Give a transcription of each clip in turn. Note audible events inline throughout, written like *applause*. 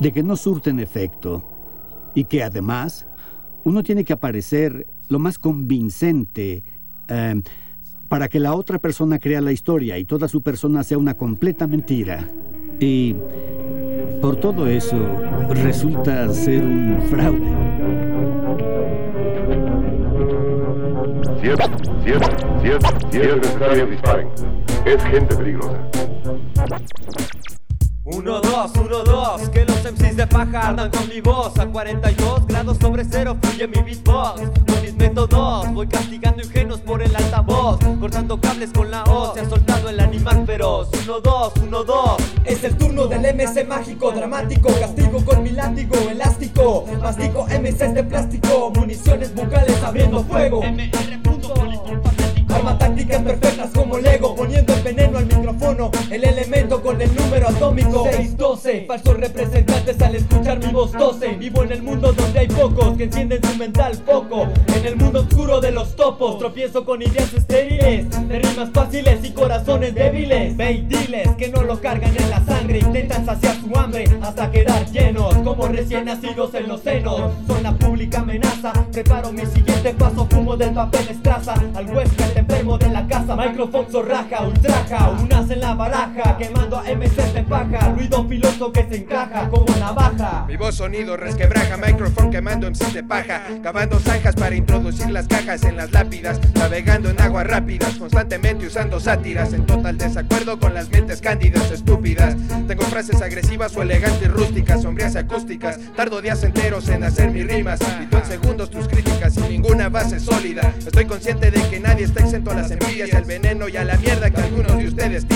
De que no surten efecto y que además uno tiene que aparecer lo más convincente eh, para que la otra persona crea la historia y toda su persona sea una completa mentira. Y por todo eso resulta ser un fraude. Cierto, cierto, cierto, cierto, disparen. Es gente peligrosa. 1, 2, 1, 2, que los MCs de paja ardan con mi voz. A 42 grados sobre cero fluye mi beatbox. Con mis métodos voy castigando ingenuos por el altavoz. Cortando cables con la hoz, se ha soltado el animal feroz. 1, 2, 1, 2 Es el turno del MC mágico, dramático Castigo con mi látigo elástico. Mastico MCs de plástico Municiones bucales abriendo fuego. Arma tácticas perfectas como Lego Poniendo el veneno al El elemento con el número atómico. 612 Falsos representantes al escuchar mi voz 12 Vivo en el mundo donde hay pocos Que encienden su mental foco. En el mundo oscuro de los topos Tropiezo con ideas estériles De rimas fáciles y corazones débiles. Ve que no lo cargan en la sangre Intentan saciar su hambre hasta quedar llenos Como recién nacidos en los senos. Son la pública amenaza Preparo mi siguiente paso Fumo del papel estraza. Al huésped enfermo de la casa Microphone zorraja, ultraja En la baraja Quemando a MCs de paja. Ruido filoso que se encaja como navaja Mi voz sonido resquebraja Microphone quemando MCs de paja. Cavando zanjas para introducir las cajas en las lápidas. Navegando en aguas rápidas Constantemente usando sátiras. En total desacuerdo con las mentes cándidas estúpidas. Tengo frases agresivas o elegantes rústicas Sombrías acústicas. Tardo días enteros en hacer mis rimas. Y tú en segundos tus críticas sin ninguna base sólida. Estoy consciente de que nadie está exento a las envidias, al veneno y a la mierda que algunos de ustedes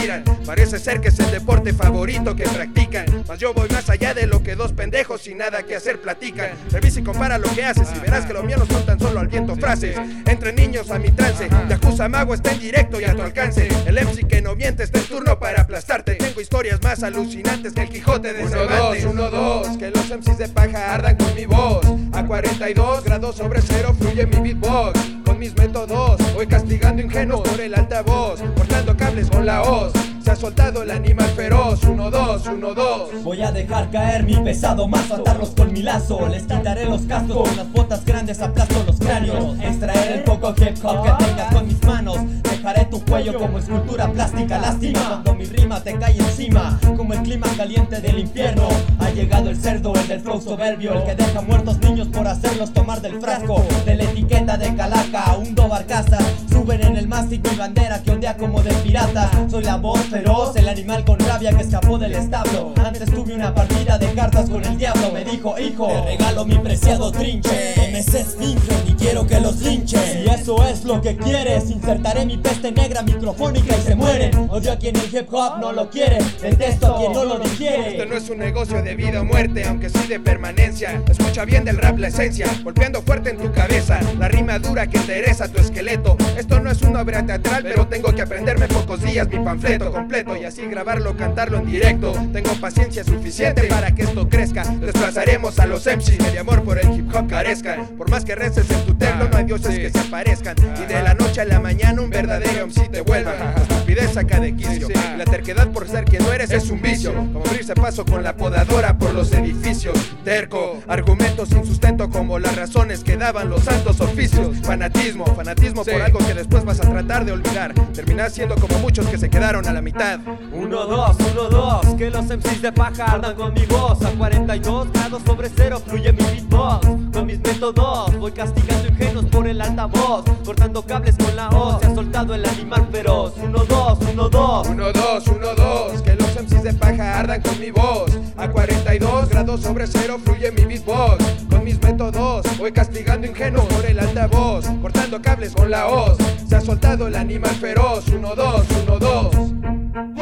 Parece ser que es el deporte favorito que practican, mas yo voy más allá de lo que dos pendejos sin nada que hacer platican. Revisa y compara lo que haces y verás que lo mío no son tan solo al viento frases. Entre niños a mi trance, Yakuza Mago está en directo y a tu alcance. El MC que no miente está en turno para aplastarte. Tengo historias más alucinantes que el Quijote de Cervantes. 1, 2, que los MCs de paja ardan con mi voz. A 42 grados sobre cero fluye mi beatbox. Con mis métodos voy castigando ingenuos por el altavoz, cortando cables con la hoz. Se ha soltado el animal feroz, 1, 2, 1, 2. Voy a dejar caer mi pesado mazo, atarlos con mi lazo. Les quitaré los cascos con las botas grandes, aplasto los cráneos. Extraer el poco hip hop que tengas con mis manos. Dejaré tu cuello como escultura plástica, lástima. Cuando mi rima te cae encima, como el clima caliente del infierno. Ha llegado el cerdo, el del flow soberbio, el que deja muertos niños por hacerlos tomar del frasco. De la etiqueta de calaca, hundo barcazas. Suben en el mástil mi bandera que ondea como de pirata. Soy la voz feroz, el animal con rabia que escapó del establo. Antes tuve una partida de cartas con el diablo. Me dijo, hijo, te regalo mi preciado trinche. MCs fingen y quiero que los linchen. Si eso es lo que quieres, insertaré mi peste negra microfónica y se mueren. Odio a quien el hip hop no lo quiere, detesto a quien no lo digiere. Esto no es un negocio de vida o muerte, aunque sí de permanencia. Escucha bien del rap la esencia, golpeando fuerte en tu cabeza. La rima dura que endereza tu esqueleto. Esto no es una obra teatral, pero tengo que aprenderme en pocos días mi panfleto completo y así grabarlo, cantarlo en directo. Tengo paciencia suficiente para que esto crezca. Desplazaremos a los MCs de amor por el hip hop carezcan. Por más que reces en tu templo, no hay dioses que se aparezcan. Y de la noche a la mañana un verdadero MC te vuelva. La estupidez saca de quicio. Y la terquedad por ser quien no eres es un vicio. Como abrirse paso con la podadora por los edificios. Terco, argumentos sin sustento como las razones que daban los santos oficios. Fanatismo, fanatismo por algo que después vas a tratar de olvidar. Terminas siendo como muchos que se quedaron a la mitad. 1, 2, 1, 2, que los MCs de paja ardan con mi voz. A 42 grados sobre cero fluye mi beatbox. Con mis métodos voy castigando ingenuos por el altavoz. Cortando cables con la hoz, se ha soltado el animal feroz. 1, 2, 1, 2 1, 2, 1, 2, que los MCs de paja ardan con mi voz. A 42 grados sobre cero fluye mi beatbox. Con mis métodos voy castigando ingenuos por el altavoz. Cortando cables con la hoz, se ha soltado el animal feroz. 1, 2, 1, 2 1,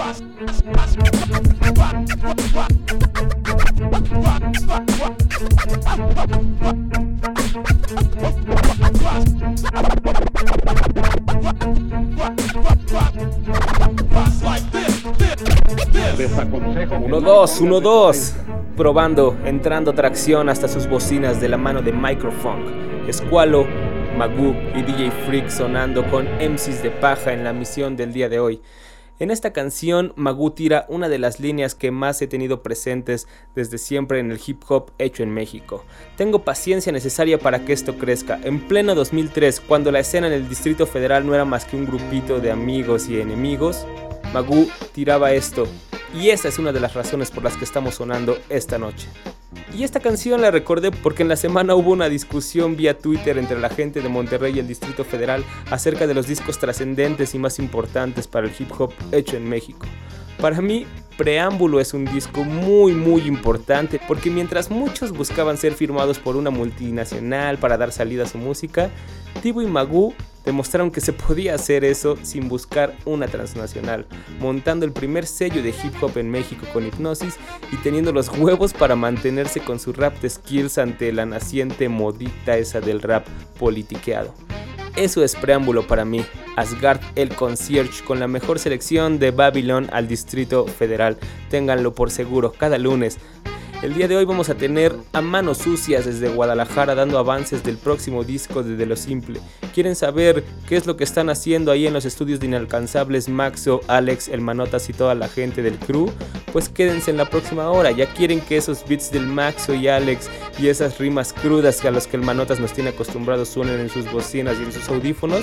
2, 1, 2. Probando, entrando tracción hasta sus bocinas de la mano de Microfunk. Escualo, Magoo y DJ Freak sonando con MCs de paja en la misión del día de hoy. En esta canción, Magoo tira una de las líneas que más he tenido presentes desde siempre en el hip hop hecho en México. Tengo paciencia necesaria para que esto crezca. En pleno 2003, cuando la escena en el Distrito Federal no era más que un grupito de amigos y enemigos, Magoo tiraba esto. Y esa es una de las razones por las que estamos sonando esta noche. Y esta canción la recordé porque en la semana hubo una discusión vía Twitter entre la gente de Monterrey y el Distrito Federal acerca de los discos trascendentes y más importantes para el hip hop hecho en México. Para mí, Preámbulo es un disco muy muy importante porque mientras muchos buscaban ser firmados por una multinacional para dar salida a su música, Tibo y Magoo demostraron que se podía hacer eso sin buscar una transnacional, montando el primer sello de hip hop en México con Hipnosis y teniendo los huevos para mantenerse con su rap de skills ante la naciente modita esa del rap politiqueado. Eso es preámbulo para mí. Asgard el concierge con la mejor selección de Babylon al Distrito Federal. Ténganlo por seguro, cada lunes el día de hoy vamos a tener a manos sucias desde Guadalajara dando avances del próximo disco de De Lo Simple. ¿Quieren saber qué es lo que están haciendo ahí en los estudios de Inalcanzables Maxo, Alex, El Manotas y toda la gente del crew? Pues quédense en la próxima hora. ¿Ya quieren que esos beats del Maxo y Alex y esas rimas crudas a los que el Manotas nos tiene acostumbrados suenen en sus bocinas y en sus audífonos?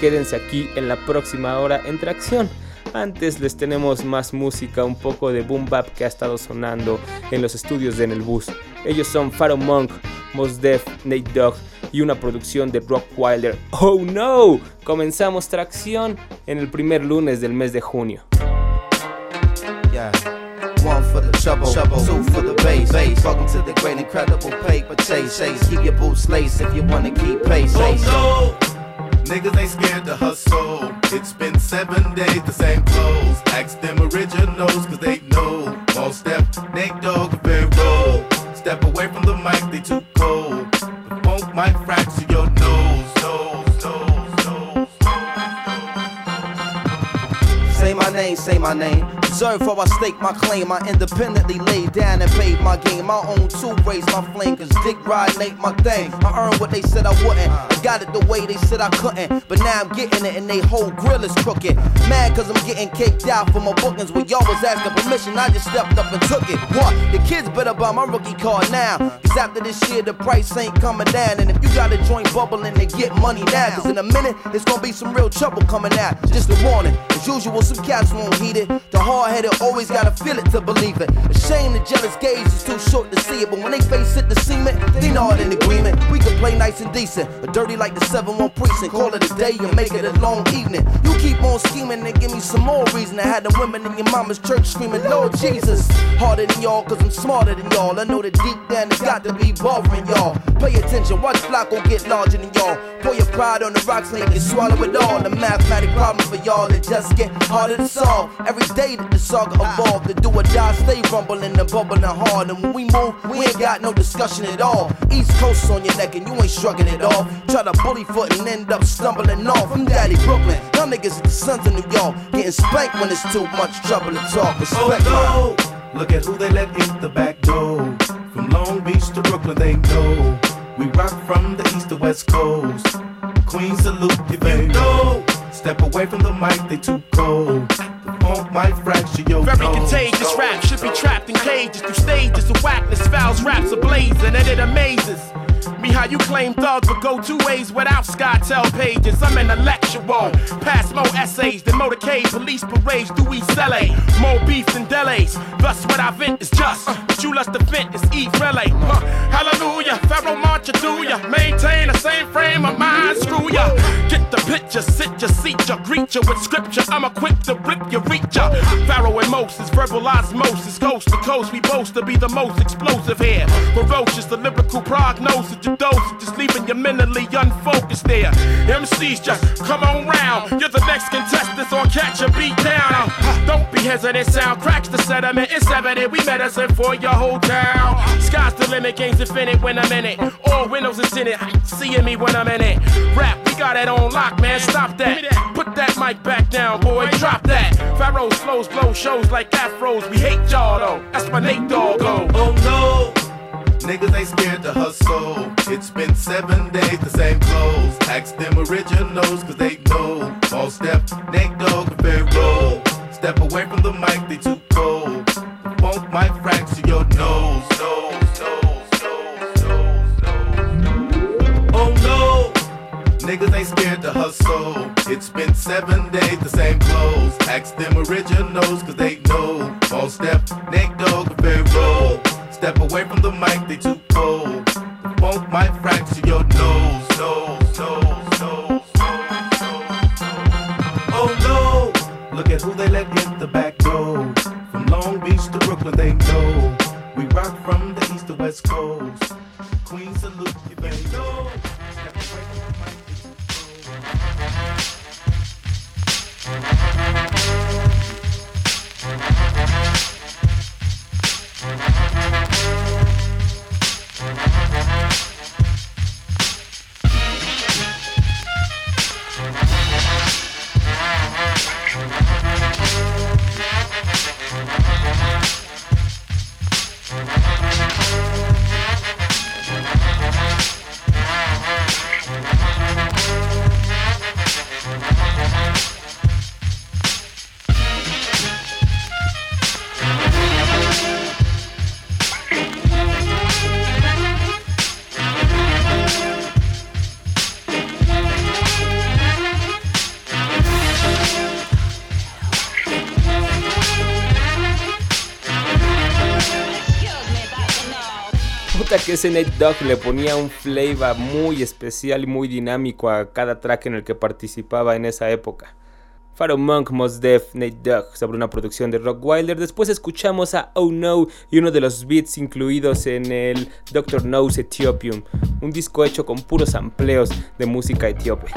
Quédense aquí en la próxima hora entre acción. Antes les tenemos más música, un poco de boom bap que ha estado sonando en los estudios de En el Bus. Ellos son Pharaoh Monk, Mos Def, Nate Dogg y una producción de Rock Wilder. ¡Oh no! Comenzamos tracción en el primer lunes del mes de junio. Yeah. One for the trouble, trouble. two for the bass. bass. Welcome to the great incredible paper chase. chase. Keep your boots laced if you wanna keep pace. Oh no! Niggas ain't scared to hustle. It's been seven days, the same clothes. Ask them originals, cause they know. All step, Nate Dogg, very roll. Step away from the mic, they too cold. The funk might fracture your nose, nose, nose, nose. Say my name, say my name. Observe how I stake my claim. I independently laid down and paid my game. My own two raise my flame, cause dick riding ain't my thing. I earned what they said I wouldn't. I got it the way they said I couldn't. But now I'm getting it and they whole grill is crooked. Mad cause I'm getting caked out for my bookings. When y'all was asking permission, I just stepped up and took it. What? The kids better buy my rookie card now. Cause after this year, the price ain't coming down. And if you got a joint bubbling, they get money now. Cause in a minute, it's gonna be some real trouble coming out. Just a warning. As usual, some cats won't heed it. The hard headed always gotta feel it to believe it. Shame the jealous gaze is too short to see it, but when they face it, the cement, they know it in agreement. We can play nice and decent, or dirty like the 7 1 precinct. Call it a day and make it a long evening. You keep on scheming and give me some more reason. I had the women in your mama's church screaming, Lord Jesus. Harder than y'all, cause I'm smarter than y'all. I know that deep down it's got to be bothering y'all. Pay attention, watch Flacco get larger than y'all. Pour your pride on the rocks you can swallow it all. The mathematic problem for y'all that just get harder to solve. Every day that the saga evolve, the do or die stay rumbling and bubbling hard. And when we move, we ain't got no discussion at all. East Coast on your neck and you ain't shrugging it off. Try to bully foot and end up stumbling off. I'm Daddy Brooklyn, y'all niggas are the sons of New York. Getting spanked when it's too much trouble to talk. Respect oh, no. Look at who they let in the back door. From Long Beach to Brooklyn, they know. We rock from the east to west coast. Queen salute you, baby. You know. Step away from the mic, they too cold. Funk might fracture your Very contagious rap should be trapped in cages through stages of whackness. Fouls raps ablazing, and it amazes. Me how you claim thugs but go two ways without SkyTel pages. I'm intellectual. Pass more essays than motorcade, police parades through East LA. More beef than delays. Thus what I vent is just. You lust to vent is eat relay. Huh. Hallelujah, Pharaoh march do ya. Maintain the same frame of mind, screw ya. Get the picture, sit ya, seat ya, greet ya with scripture. I'm equipped to rip ya, reach ya. Pharaoh and Moses, verbal osmosis, coast to coast. We boast to be the most explosive here. Ferocious, the lyrical prognosis, your dosage, just leaving you mentally unfocused there. MCs just come on round. You're the next contestant on Catch a Beat Down. Don't be hesitant, sound cracks the sediment. It's evident we medicine for your whole town. Sky's the limit, game's infinite when I'm in it. All windows is in it, seeing me when I'm in it. Rap, we got it on lock, man. Stop that. Put that mic back down, boy. Drop that. Pharaoh's flows blow shows like afros. We hate y'all though. That's my Nate Doggo. Oh no. Niggas ain't scared to hustle. It's been seven days, the same clothes. Ask them originals, cause they know. All step, Nate Dogg, and Pharaoh. Step away from the mic, they too cold. My fracture your nose. nose, nose, nose, nose, Oh no! Niggas ain't scared to hustle. It's been seven days, the same clothes. Ask them originals, cause they know. All step, Nate Dogg, and Pharaoh. Step away from the mic, they too cold. Both might fracture your nose, nose, nose, nose. Oh no! Look at who they let in the back door streets to Brooklyn, they know. Que ese Nate Dogg le ponía un flavor muy especial y muy dinámico a cada track en el que participaba en esa época. Pharaoh Monk, Mos Def, Nate Dogg sobre una producción de Rock Wilder. Después escuchamos a Oh No y uno de los beats incluidos en el Dr. Knows Ethiopium, un disco hecho con puros amplios de música etíope.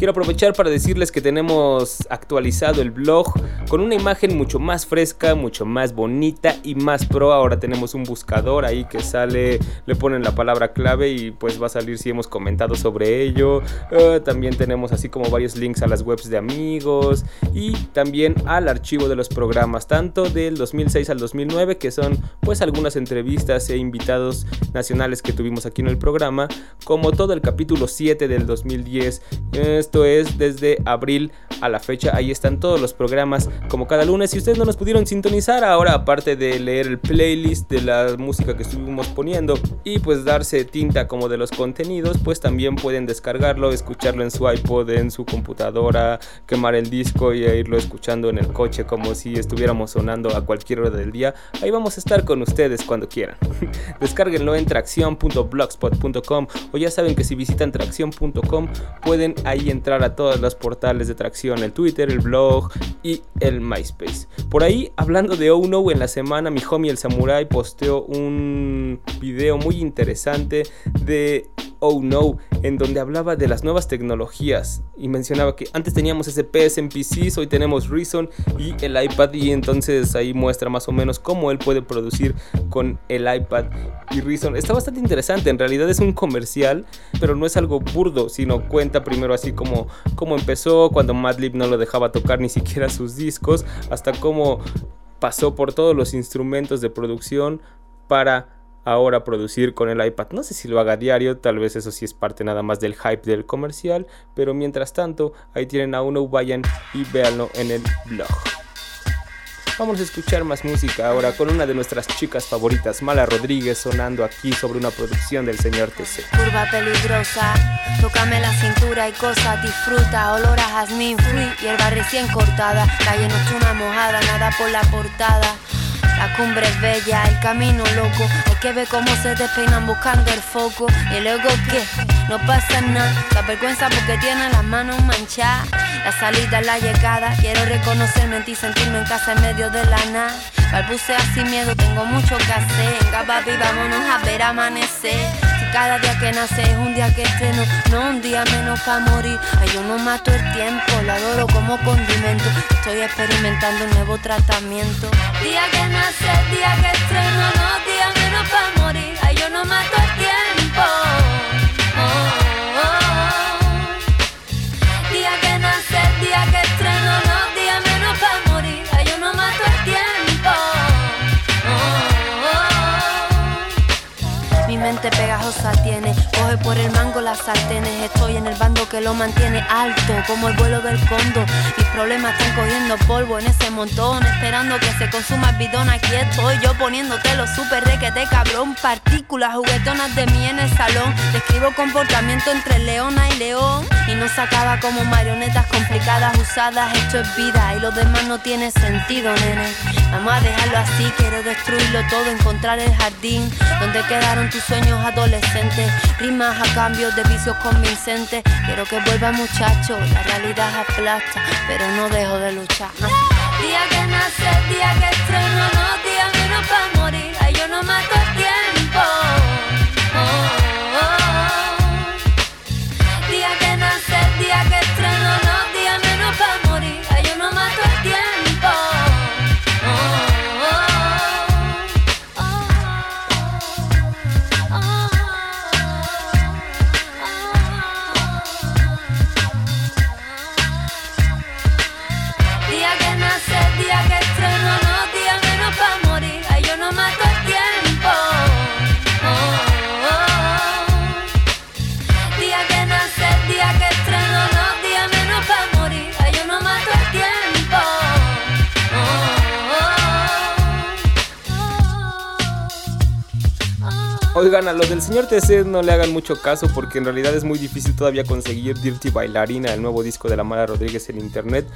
Quiero aprovechar para decirles que tenemos actualizado el blog con una imagen mucho más fresca, mucho más bonita y más pro. Ahora tenemos un buscador ahí que sale, le ponen la palabra clave y pues va a salir si hemos comentado sobre ello. Eh, también tenemos así como varios links a las webs de amigos y también al archivo de los programas, tanto del 2006 al 2009, que son pues algunas entrevistas e invitados nacionales que tuvimos aquí en el programa, como todo el capítulo 7 del 2010. Esto es desde abril a la fecha. Ahí están todos los programas como cada lunes. Si ustedes no nos pudieron sintonizar ahora, aparte de leer el playlist de la música que estuvimos poniendo y pues darse tinta como de los contenidos, pues también pueden descargarlo, escucharlo en su iPod, en su computadora, quemar el disco y irlo escuchando en el coche como si estuviéramos sonando a cualquier hora del día. Ahí vamos a estar con ustedes cuando quieran. *laughs* Descárguenlo en tracción.blogspot.com o ya saben que si visitan tracción.com pueden ahí entrar a todos los portales de tracción, el Twitter, el blog y el MySpace. Por ahí, hablando de Oh No, en la semana mi homie el Samurai posteó un video muy interesante de Oh No, en donde hablaba de las nuevas tecnologías y mencionaba que antes teníamos SPS en PCs, hoy tenemos Reason y el iPad y entonces ahí muestra más o menos cómo él puede producir con el iPad y Reason. Está bastante interesante, en realidad es un comercial, pero no es algo burdo, sino cuenta primero así como cómo empezó, cuando Madlib no lo dejaba tocar ni siquiera sus discos, hasta cómo pasó por todos los instrumentos de producción para ahora producir con el iPad. No sé si lo haga diario, tal vez eso sí es parte nada más del hype del comercial, pero mientras tanto, ahí tienen a uno, vayan y véanlo en el blog. Vamos a escuchar más música ahora con una de nuestras chicas favoritas, Mala Rodríguez, sonando aquí sobre una producción del señor TC. Curva peligrosa, tócame la cintura y cosas, disfruta, olor a jazmín, hierba recién cortada, calle nocturna mojada, nada por la portada. La cumbre es bella, el camino loco. Hay que ver cómo se despeinan buscando el foco. Y luego que no pasa nada. La vergüenza porque tiene las manos manchadas. La salida, la llegada. Quiero reconocerme en ti, sentirme en casa en medio de la nada. Balbucea sin miedo, tengo mucho que hacer. Venga, papi, vámonos a ver amanecer. Cada día que nace es un día que estreno, no un día menos para morir. Ay, yo no mato el tiempo, lo adoro como condimento. Estoy experimentando un nuevo tratamiento. Día que nace, día que estreno, no día menos para morir. Ay, yo no mato el tiempo. Oh, oh, oh. Día que nace, día que estreno, no día menos para morir. Ay, yo no mato el tiempo. Mi mente tiene. Coge por el mango las sartenes, estoy en el bando que lo mantiene alto, como el vuelo del condo. Mis problemas están cogiendo polvo en ese montón, esperando que se consuma el bidón. Aquí estoy yo poniéndote los super requete cabrón, partículas juguetonas de mí en el salón. Describo comportamiento entre leona y león, y no se acaba como marionetas complicadas usadas. Esto es vida y lo demás no tiene sentido, nene. Vamos a dejarlo así, quiero destruirlo todo, encontrar el jardín donde quedaron tus sueños adolescentes. Rimas a cambio de vicios convincentes. Quiero que vuelva muchacho, la realidad aplasta, pero no dejo de luchar. Día que nace, día que estreno, no, día menos para morir. Ay, yo no mato Oigan, a los del señor TC no le hagan mucho caso porque en realidad es muy difícil todavía conseguir Dirty Bailarina, el nuevo disco de la Mara Rodríguez en internet.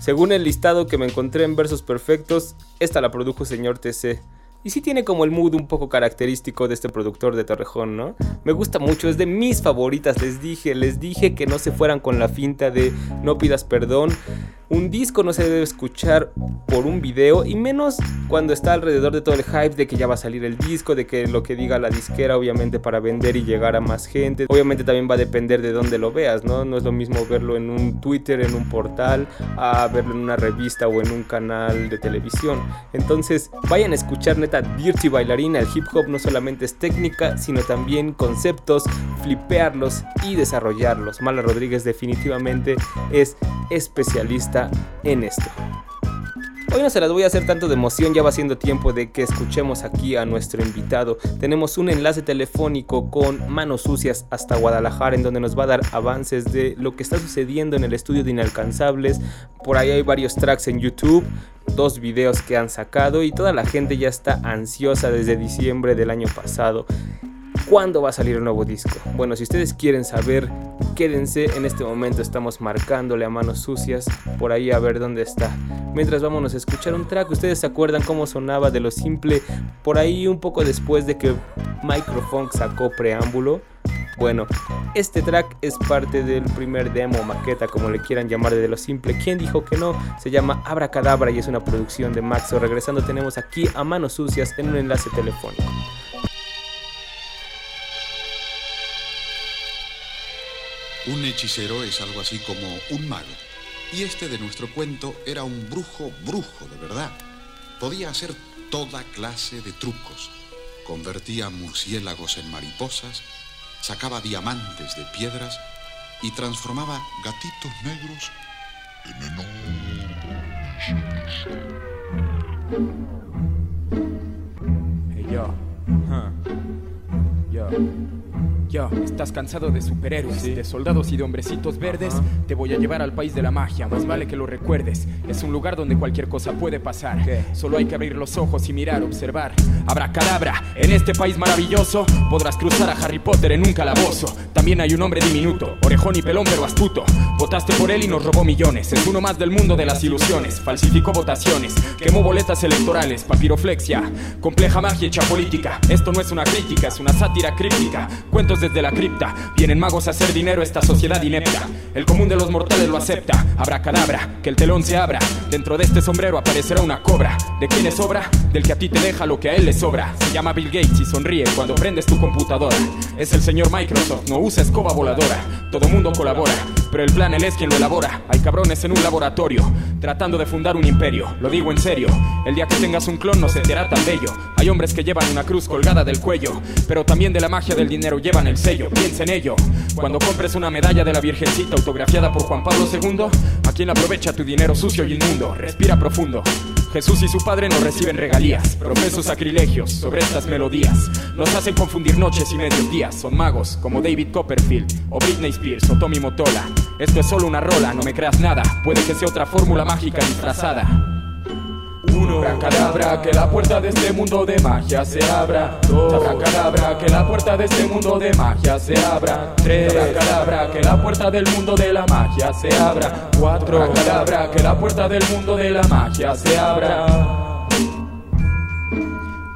Según el listado que me encontré en Versos Perfectos, esta la produjo señor TC. Y sí tiene como el mood un poco característico de este productor de Torrejón, ¿no? Me gusta mucho, es de mis favoritas, les dije, les dije que no se fueran con la finta de no pidas perdón. Un disco no se debe escuchar por un video y menos cuando está alrededor de todo el hype de que ya va a salir el disco, de que lo que diga la disquera obviamente para vender y llegar a más gente. Obviamente también va a depender de dónde lo veas, ¿no? No es lo mismo verlo en un Twitter, en un portal, a verlo en una revista o en un canal de televisión. Entonces vayan a escuchar neta Dirty Bailarina. El hip hop no solamente es técnica, sino también conceptos, flipearlos y desarrollarlos. Mala Rodríguez definitivamente es especialista en esto. Hoy no se las voy a hacer tanto de emoción, ya va siendo tiempo de que escuchemos aquí a nuestro invitado. Tenemos un enlace telefónico con Manos Sucias hasta Guadalajara en donde nos va a dar avances de lo que está sucediendo en el estudio de Inalcanzables. Por ahí hay varios tracks en YouTube, dos videos que han sacado y toda la gente ya está ansiosa desde diciembre del año pasado. ¿Cuándo va a salir el nuevo disco? Bueno, si ustedes quieren saber, quédense. En este momento estamos marcándole a manos sucias por ahí a ver dónde está. Mientras vámonos a escuchar un track, ustedes se acuerdan cómo sonaba de lo simple por ahí un poco después de que Microfunk sacó preámbulo. Bueno, este track es parte del primer demo, maqueta, como le quieran llamar de lo simple. ¿Quién dijo que no? Se llama Abracadabra y es una producción de Maxo. Regresando tenemos aquí a Manos Sucias en un enlace telefónico. Un hechicero es algo así como un mago. Y este de nuestro cuento era un brujo brujo de verdad. Podía hacer toda clase de trucos. Convertía murciélagos en mariposas, sacaba diamantes de piedras y transformaba gatitos negros en enormes. Yo, ¿estás cansado de superhéroes, de soldados y de hombrecitos verdes? Te voy a llevar al país de la magia, más vale que lo recuerdes. Es un lugar donde cualquier cosa puede pasar. Solo hay que abrir los ojos y mirar, observar. Habrá cadabra, en este país maravilloso podrás cruzar a Harry Potter en un calabozo. También hay un hombre diminuto, orejón y pelón pero astuto. Votaste por él y nos robó millones. Es uno más del mundo de las ilusiones. Falsificó votaciones, quemó boletas electorales, papiroflexia, compleja magia hecha política. Esto no es una crítica, es una sátira críptica. Cuentos desde la cripta. Vienen magos a hacer dinero esta sociedad inepta. El común de los mortales lo acepta. Habrá cadabra, que el telón se abra. Dentro de este sombrero aparecerá una cobra. ¿De quién es obra? Del que a ti te deja lo que a él le sobra. Se llama Bill Gates y sonríe cuando prendes tu computadora. Es el señor Microsoft, no usa escoba voladora. Todo mundo colabora, pero el plan él es quien lo elabora. Hay cabrones en un laboratorio, tratando de fundar un imperio. Lo digo en serio, el día que tengas un clon no se te hará tan bello. Hay hombres que llevan una cruz colgada del cuello, pero también de la magia del dinero llevan el sello, piensa en ello. Cuando compres una medalla de la Virgencita autografiada por Juan Pablo II, ¿a quién aprovecha tu dinero sucio y inmundo? Respira profundo. Jesús y su padre no reciben regalías. Profesos sacrilegios sobre estas melodías. Nos hacen confundir noches y medios días. Son magos como David Copperfield o Britney Spears o Tommy Motola. Esto es solo una rola, no me creas nada. Puede que sea otra fórmula mágica disfrazada. Uno, cadabra, que la puerta de este mundo de magia se abra. Dos, cadabra, que la puerta de este mundo de magia se abra. Tres, cadabra, que la puerta del mundo de la magia se abra. Cuatro, cadabra, que la puerta del mundo de la magia se abra.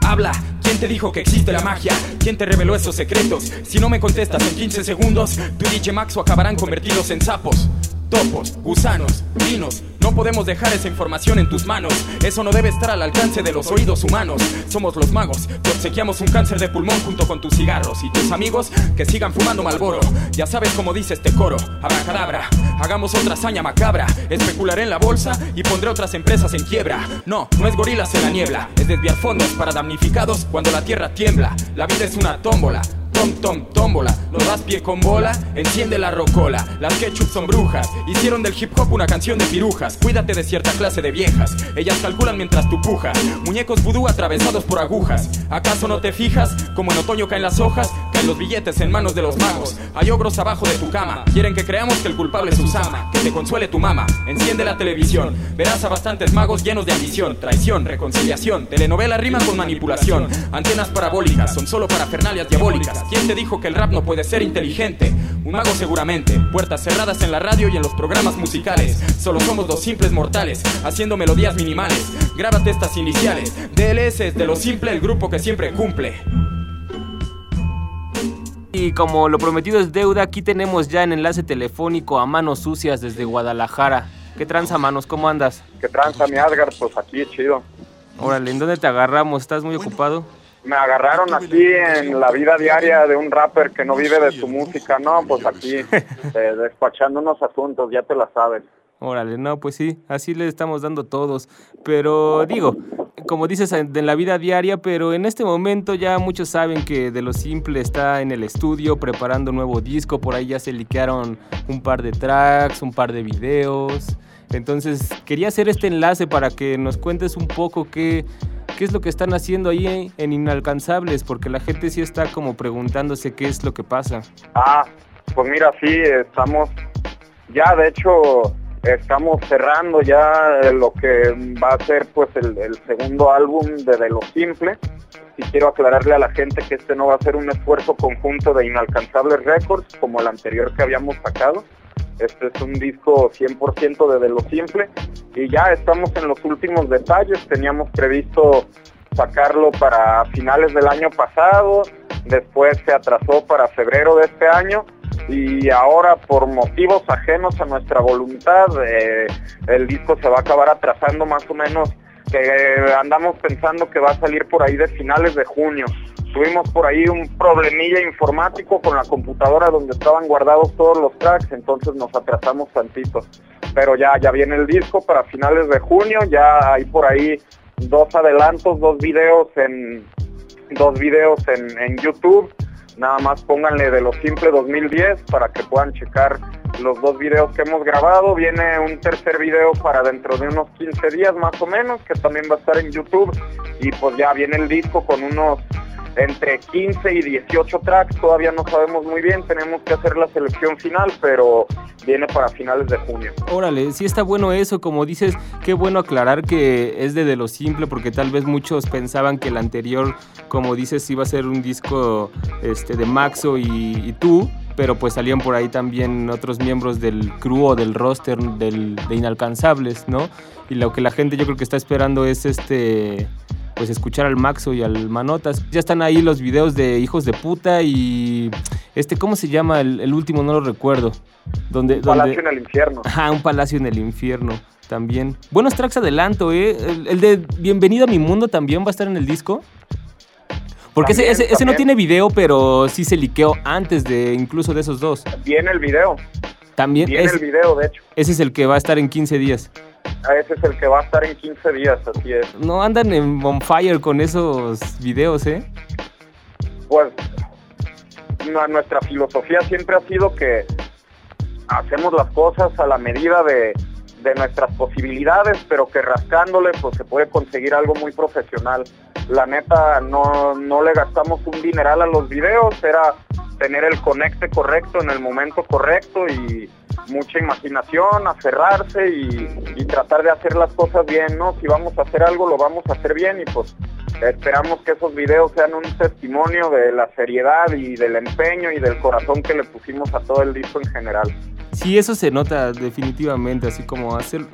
Habla, ¿Quién te dijo que existe la magia? ¿Quién te reveló esos secretos? Si no me contestas en 15 segundos, tu DJ Maxo acabarán convertidos en sapos topos, gusanos, vinos. No podemos dejar esa información en tus manos. Eso no debe estar al alcance de los oídos humanos. Somos los magos, te obsequiamos un cáncer de pulmón junto con tus cigarros. Y tus amigos que sigan fumando malboro. Ya sabes cómo dice este coro: Abracadabra, hagamos otra hazaña macabra. Especularé en la bolsa y pondré otras empresas en quiebra. No, no es gorilas en la niebla, es desviar fondos para damnificados cuando la tierra tiembla. La vida es una tómbola tom tom tómbola, no das pie con bola, enciende la rocola. Las ketchup son brujas, hicieron del hip hop una canción de pirujas. Cuídate de cierta clase de viejas, ellas calculan mientras tú pujas. Muñecos vudú atravesados por agujas. ¿Acaso no te fijas? Como en otoño caen las hojas, caen los billetes en manos de los magos. Hay ogros abajo de tu cama, quieren que creamos que el culpable es Usama, que te consuele tu mama. Enciende la televisión, verás a bastantes magos llenos de ambición, traición, reconciliación. Telenovela rima con manipulación. Antenas parabólicas son solo parafernalias diabólicas. ¿Quién te dijo que el rap no puede ser inteligente? Un mago seguramente. Puertas cerradas en la radio y en los programas musicales. Solo somos dos simples mortales, haciendo melodías minimales. Grábate estas iniciales. DLS es de lo simple, el grupo que siempre cumple. Y como lo prometido es deuda, aquí tenemos ya en enlace telefónico a Manos Sucias desde Guadalajara. ¿Qué tranza, Manos? ¿Cómo andas? ¿Qué tranza, mi Asgard? Pues aquí, chido. Órale, ¿en dónde te agarramos? ¿Estás muy ocupado? Me agarraron aquí en la vida diaria de un rapper que no vive de su música, ¿no? Pues aquí, eh, despachando unos asuntos, ya te la sabes. Órale, no, pues sí, así le estamos dando todos. Pero digo, como dices, en la vida diaria, pero en este momento ya muchos saben que De Lo Simple está en el estudio preparando un nuevo disco. Por ahí ya se liquearon un par de tracks, un par de videos. Entonces, quería hacer este enlace para que nos cuentes un poco qué, qué es lo que están haciendo ahí en Inalcanzables, porque la gente sí está como preguntándose qué es lo que pasa. Ah, pues mira, sí, estamos, ya de hecho, estamos cerrando ya lo que va a ser pues el, el segundo álbum de De Lo Simple. Y quiero aclararle a la gente que este no va a ser un esfuerzo conjunto de Inalcanzables Records como el anterior que habíamos sacado. Este es un disco 100% de, de lo simple y ya estamos en los últimos detalles. Teníamos previsto sacarlo para finales del año pasado, después se atrasó para febrero de este año. Y ahora por motivos ajenos a nuestra voluntad eh, el disco se va a acabar atrasando más o menos que andamos pensando que va a salir por ahí de finales de junio. Tuvimos por ahí un problemilla informático con la computadora donde estaban guardados todos los tracks, entonces nos atrasamos tantito. Pero ya, ya viene el disco para finales de junio, ya hay por ahí dos adelantos, dos videos en dos videos en, en YouTube. Nada más pónganle de lo simple 2010 para que puedan checar los dos videos que hemos grabado. Viene un tercer video para dentro de unos 15 días más o menos, que también va a estar en YouTube. Y pues ya viene el disco con unos entre 15 y 18 tracks, todavía no sabemos muy bien, tenemos que hacer la selección final, pero viene para finales de junio. Órale, sí está bueno eso, como dices, qué bueno aclarar que es de, lo simple, porque tal vez muchos pensaban que el anterior, como dices, iba a ser un disco este, de Maxo y tú, pero pues salían por ahí también otros miembros del crew o del roster del, de Inalcanzables, ¿no? Y lo que la gente yo creo que está esperando es este pues escuchar al Maxo y al Manotas. Ya están ahí los videos de Hijos de Puta y este, ¿cómo se llama? El, el último no lo recuerdo. Donde, Un palacio donde... en el infierno. *laughs* Ajá, un palacio en el infierno también. Buenos tracks adelanto, ¿eh? El, el de Bienvenido a mi mundo también va a estar en el disco. Porque También, ese, ese, ese no tiene video, pero sí se liqueó antes de incluso de esos dos. Viene el video, También viene es- el video de hecho. ese es el que va a estar en 15 días. Ah, Ese es el que va a estar en 15 días, así es. No andan en on fire con esos videos, ¿eh? Pues nu- nuestra filosofía siempre ha sido que hacemos las cosas a la medida de, de nuestras posibilidades, pero que rascándole pues se puede conseguir algo muy profesional. La neta no, no le gastamos un dineral a los videos, era tener el conecte correcto en el momento correcto y mucha imaginación, aferrarse y, tratar de hacer las cosas bien, ¿no? Si vamos a hacer algo, lo vamos a hacer bien y pues esperamos que esos videos sean un testimonio de la seriedad y del empeño y del corazón que le pusimos a todo el disco en general. Sí, eso se nota definitivamente, así como hacer,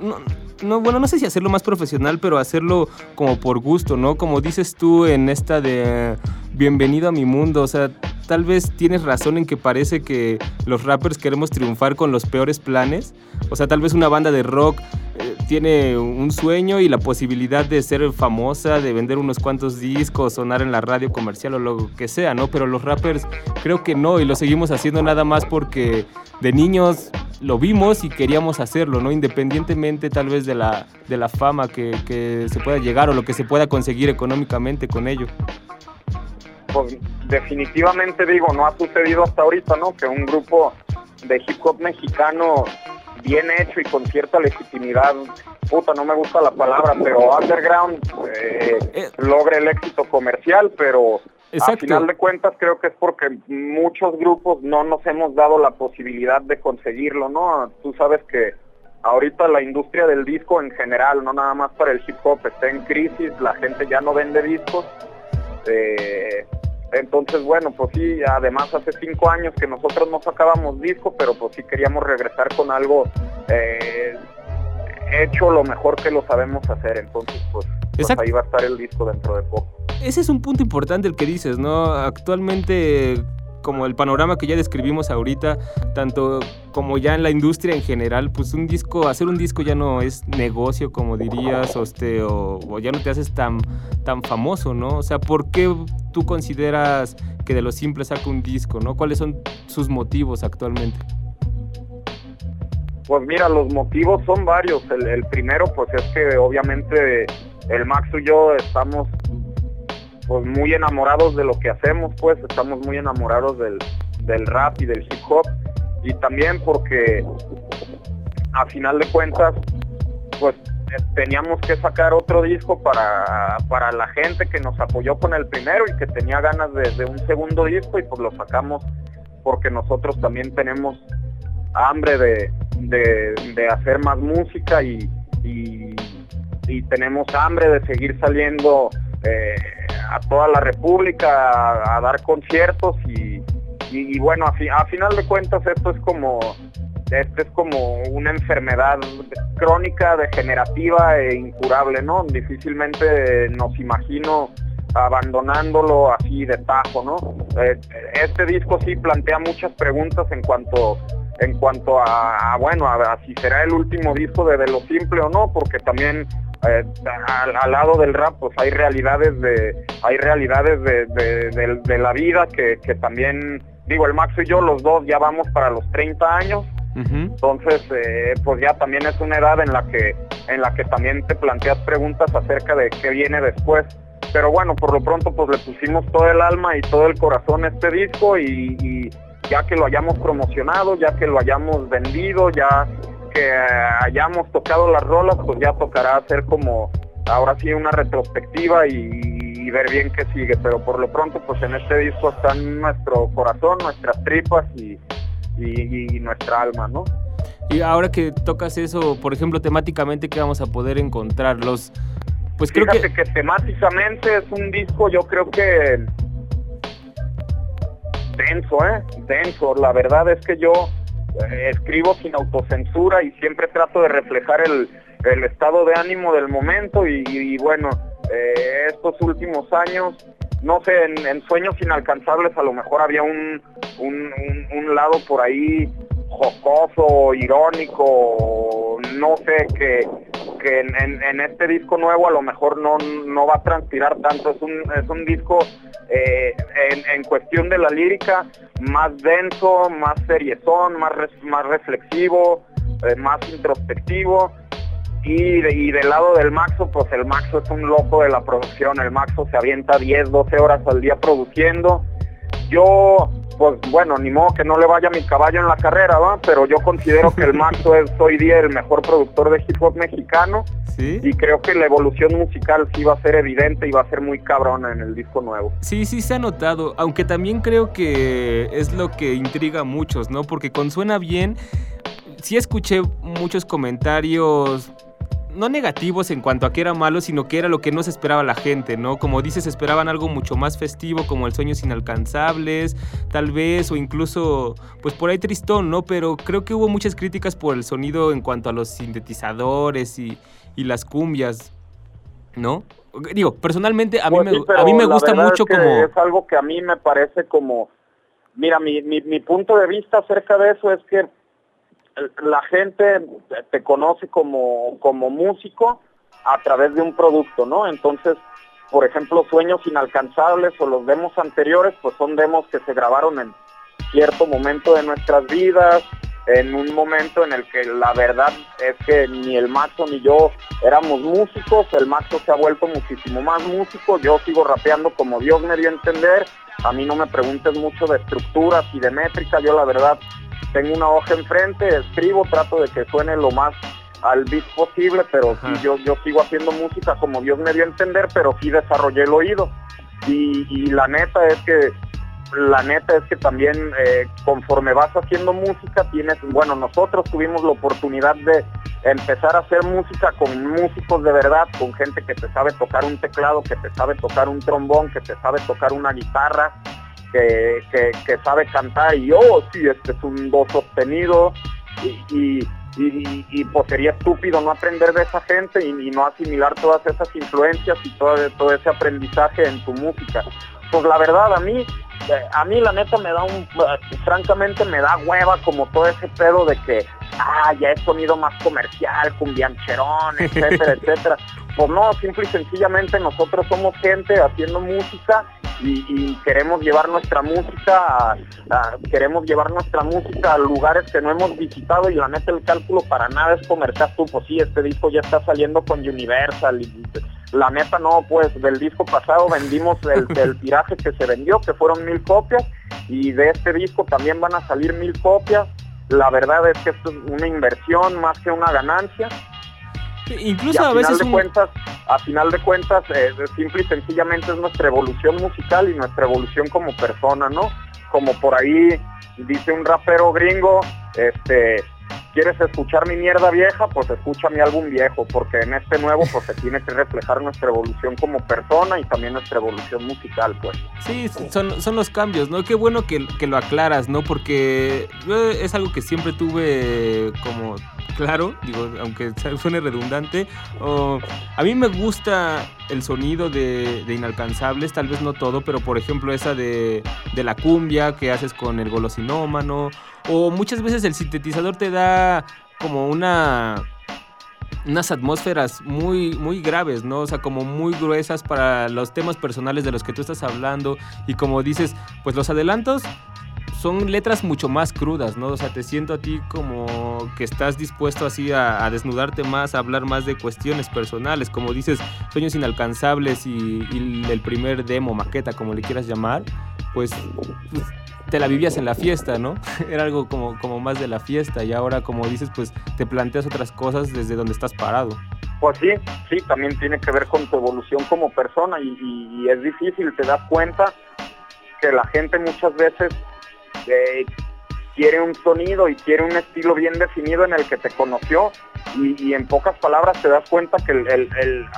no, bueno, no sé si hacerlo más profesional, pero hacerlo como por gusto, ¿no? Como dices tú en esta de bienvenido a mi mundo, o sea, tal vez tienes razón en que parece que los rappers queremos triunfar con los peores planes, o sea, tal vez una banda de rock eh, tiene un sueño y la posibilidad de ser famosa, de vender unos cuantos discos, sonar en la radio comercial o lo que sea, ¿no? Pero los rappers creo que no y lo seguimos haciendo nada más porque de niños lo vimos y queríamos hacerlo, ¿no? Independientemente tal vez de la, de la fama que, que se pueda llegar o lo que se pueda conseguir económicamente con ello. Pues definitivamente digo, no ha sucedido hasta ahorita, ¿no? Que un grupo de hip hop mexicano bien hecho y con cierta legitimidad, puta, no me gusta la palabra, pero underground eh, logre el éxito comercial, pero a final de cuentas creo que es porque muchos grupos no nos hemos dado la posibilidad de conseguirlo, ¿no? Tú sabes que ahorita la industria del disco en general, no nada más para el hip hop, está en crisis, la gente ya no vende discos. Eh, entonces, bueno, pues sí, además hace cinco años que nosotros no sacábamos disco, pero pues sí queríamos regresar con algo eh, hecho lo mejor que lo sabemos hacer. Entonces, pues, pues ahí va a estar el disco dentro de poco. Ese es un punto importante el que dices, ¿no? Actualmente como el panorama que ya describimos ahorita, tanto como ya en la industria en general, pues un disco, hacer un disco ya no es negocio, como dirías, o, este, o, ya no te haces tan, tan famoso, ¿no? O sea, ¿por qué tú consideras que de lo simple saca un disco, ¿no? ¿Cuáles son sus motivos actualmente? Pues mira, los motivos son varios. El primero, pues es que obviamente el Max y yo estamos pues muy enamorados de lo que hacemos, pues estamos muy enamorados del, del rap y del hip hop. Y también porque a final de cuentas pues teníamos que sacar otro disco para, para la gente que nos apoyó con el primero y que tenía ganas de, un segundo disco y pues lo sacamos porque nosotros también tenemos hambre de, de, hacer más música y, y, y, tenemos hambre de seguir saliendo eh, a toda la República a, dar conciertos y, bueno, a, a, final de cuentas esto es como esto es como una enfermedad crónica, degenerativa e incurable, ¿no? Difícilmente nos imagino abandonándolo así de tajo, ¿no? Eh, este disco sí plantea muchas preguntas en cuanto en cuanto a, bueno, a, si será el último disco de, de lo simple o no, porque también eh, al, lado del rap pues hay realidades de hay realidades de, la vida que, también digo el Max y yo los dos ya vamos para los 30 años. Entonces eh, pues ya también es una edad en la que en la que también te planteas preguntas acerca de qué viene después. Pero bueno por lo pronto pues le pusimos todo el alma y todo el corazón a este disco y ya que lo hayamos promocionado ya que lo hayamos vendido ya que hayamos tocado las rolas, pues ya tocará hacer como ahora sí una retrospectiva y, ver bien qué sigue, pero por lo pronto pues en este disco están nuestro corazón, nuestras tripas y, nuestra alma, ¿no? Y ahora que tocas eso, por ejemplo, temáticamente, ¿qué vamos a poder encontrar? Los, pues creo que... que temáticamente es un disco, yo creo que denso, ¿eh? Denso. La verdad es que yo eh, escribo sin autocensura y siempre trato de reflejar el, estado de ánimo del momento y, bueno, eh, estos últimos años, no sé, en, Sueños Inalcanzables a lo mejor había un, un, lado por ahí jocoso, irónico, no sé, que, que en, este disco nuevo a lo mejor no, no va a transpirar tanto, es un, es un disco eh, en, cuestión de la lírica más denso, más seriezón, más, más reflexivo, eh, más introspectivo. Y, y, del lado del Maxo, pues el Maxo es un loco de la producción, el Maxo se avienta 10, 12 horas al día produciendo. Yo pues bueno, ni modo que no le vaya mi caballo en la carrera, ¿va? Pero yo considero que el *laughs* Maxo es hoy día el mejor productor de hip hop mexicano. Y creo que la evolución musical sí va a ser evidente y va a ser muy cabrona en el disco nuevo. Sí, sí se ha notado, aunque también creo que es lo que intriga a muchos, ¿no? Porque con Suena Bien, sí escuché muchos comentarios no negativos en cuanto a que era malo, sino que era lo que no se esperaba la gente, ¿no? Como dices, esperaban algo mucho más festivo, como el Sueños Inalcanzables, tal vez, o incluso, pues por ahí tristón, ¿no? Pero creo que hubo muchas críticas por el sonido en cuanto a los sintetizadores y, las cumbias, ¿no? Digo, personalmente a mí pues me, a mí me gusta mucho es como... Es algo que a mí me parece como... Mira, mi, mi, mi punto de vista acerca de eso es que la gente te conoce como, como músico a través de un producto, ¿no? Entonces, por ejemplo, Sueños Inalcanzables o los demos anteriores, pues son demos que se grabaron en cierto momento de nuestras vidas, en un momento en el que la verdad es que ni el Maxo ni yo éramos músicos, el Maxo se ha vuelto muchísimo más músico, yo sigo rapeando como Dios me dio a entender, a mí no me preguntes mucho de estructuras y de métrica, yo la verdad tengo una hoja enfrente, escribo, trato de que suene lo más al beat posible, pero sí, yo, yo sigo haciendo música como Dios me dio a entender, pero sí desarrollé el oído. Y, la neta es que la neta es que también eh, conforme vas haciendo música tienes, bueno, nosotros tuvimos la oportunidad de empezar a hacer música con músicos de verdad, con gente que te sabe tocar un teclado, que te sabe tocar un trombón, que te sabe tocar una guitarra, que, que, sabe cantar. Y oh sí este es un do sostenido. Y, y, pues sería estúpido no aprender de esa gente y, no asimilar todas esas influencias y todo, todo ese aprendizaje en tu música. Pues la verdad a mí a mí la neta me da un francamente me da hueva como todo ese pedo de que ah ya es sonido más comercial cumbiancherón etcétera *laughs* etcétera. Pues no simple y sencillamente nosotros somos gente haciendo música y, queremos llevar nuestra música a, queremos llevar nuestra música a lugares que no hemos visitado y la neta el cálculo para nada es comercial. Tú pues sí este disco ya está saliendo con Universal y, la neta no pues del disco pasado vendimos el, *laughs* tiraje que se vendió que fueron mil copias y de este disco también van a salir mil copias la verdad es que esto es una inversión más que una ganancia Incluso a, veces. de cuentas, a final de cuentas, eh, simple y sencillamente es nuestra evolución musical y nuestra evolución como persona, ¿no? Como por ahí dice un rapero gringo, este, ¿quieres escuchar mi mierda vieja? Pues escucha mi álbum viejo, porque en este nuevo pues se tiene que reflejar nuestra evolución como persona y también nuestra evolución musical, pues. Sí, son, son los cambios, ¿no? Qué bueno que, que lo aclaras, ¿no? Porque es algo que siempre tuve como claro, digo, aunque suene redundante. a mí me gusta el sonido de, Inalcanzables, tal vez no todo, pero por ejemplo esa de, la cumbia que haces con el golosinómano, o muchas veces el sintetizador te da como una unas atmósferas muy, muy graves, ¿no? O sea, como muy gruesas para los temas personales de los que tú estás hablando. Y como dices, pues los adelantos son letras mucho más crudas, ¿no? O sea, te siento a ti como que estás dispuesto así a, desnudarte más, a hablar más de cuestiones personales, como dices, sueños inalcanzables y, el primer demo, maqueta, como le quieras llamar, pues, te la vivías en la fiesta, ¿no? *laughs* Era algo como, como más de la fiesta y ahora, como dices, pues te planteas otras cosas desde donde estás parado. Pues sí, sí, también tiene que ver con tu evolución como persona y, y es difícil, te das cuenta que la gente muchas veces quiere un sonido y quiere un estilo bien definido en el que te conoció y, en pocas palabras te das cuenta que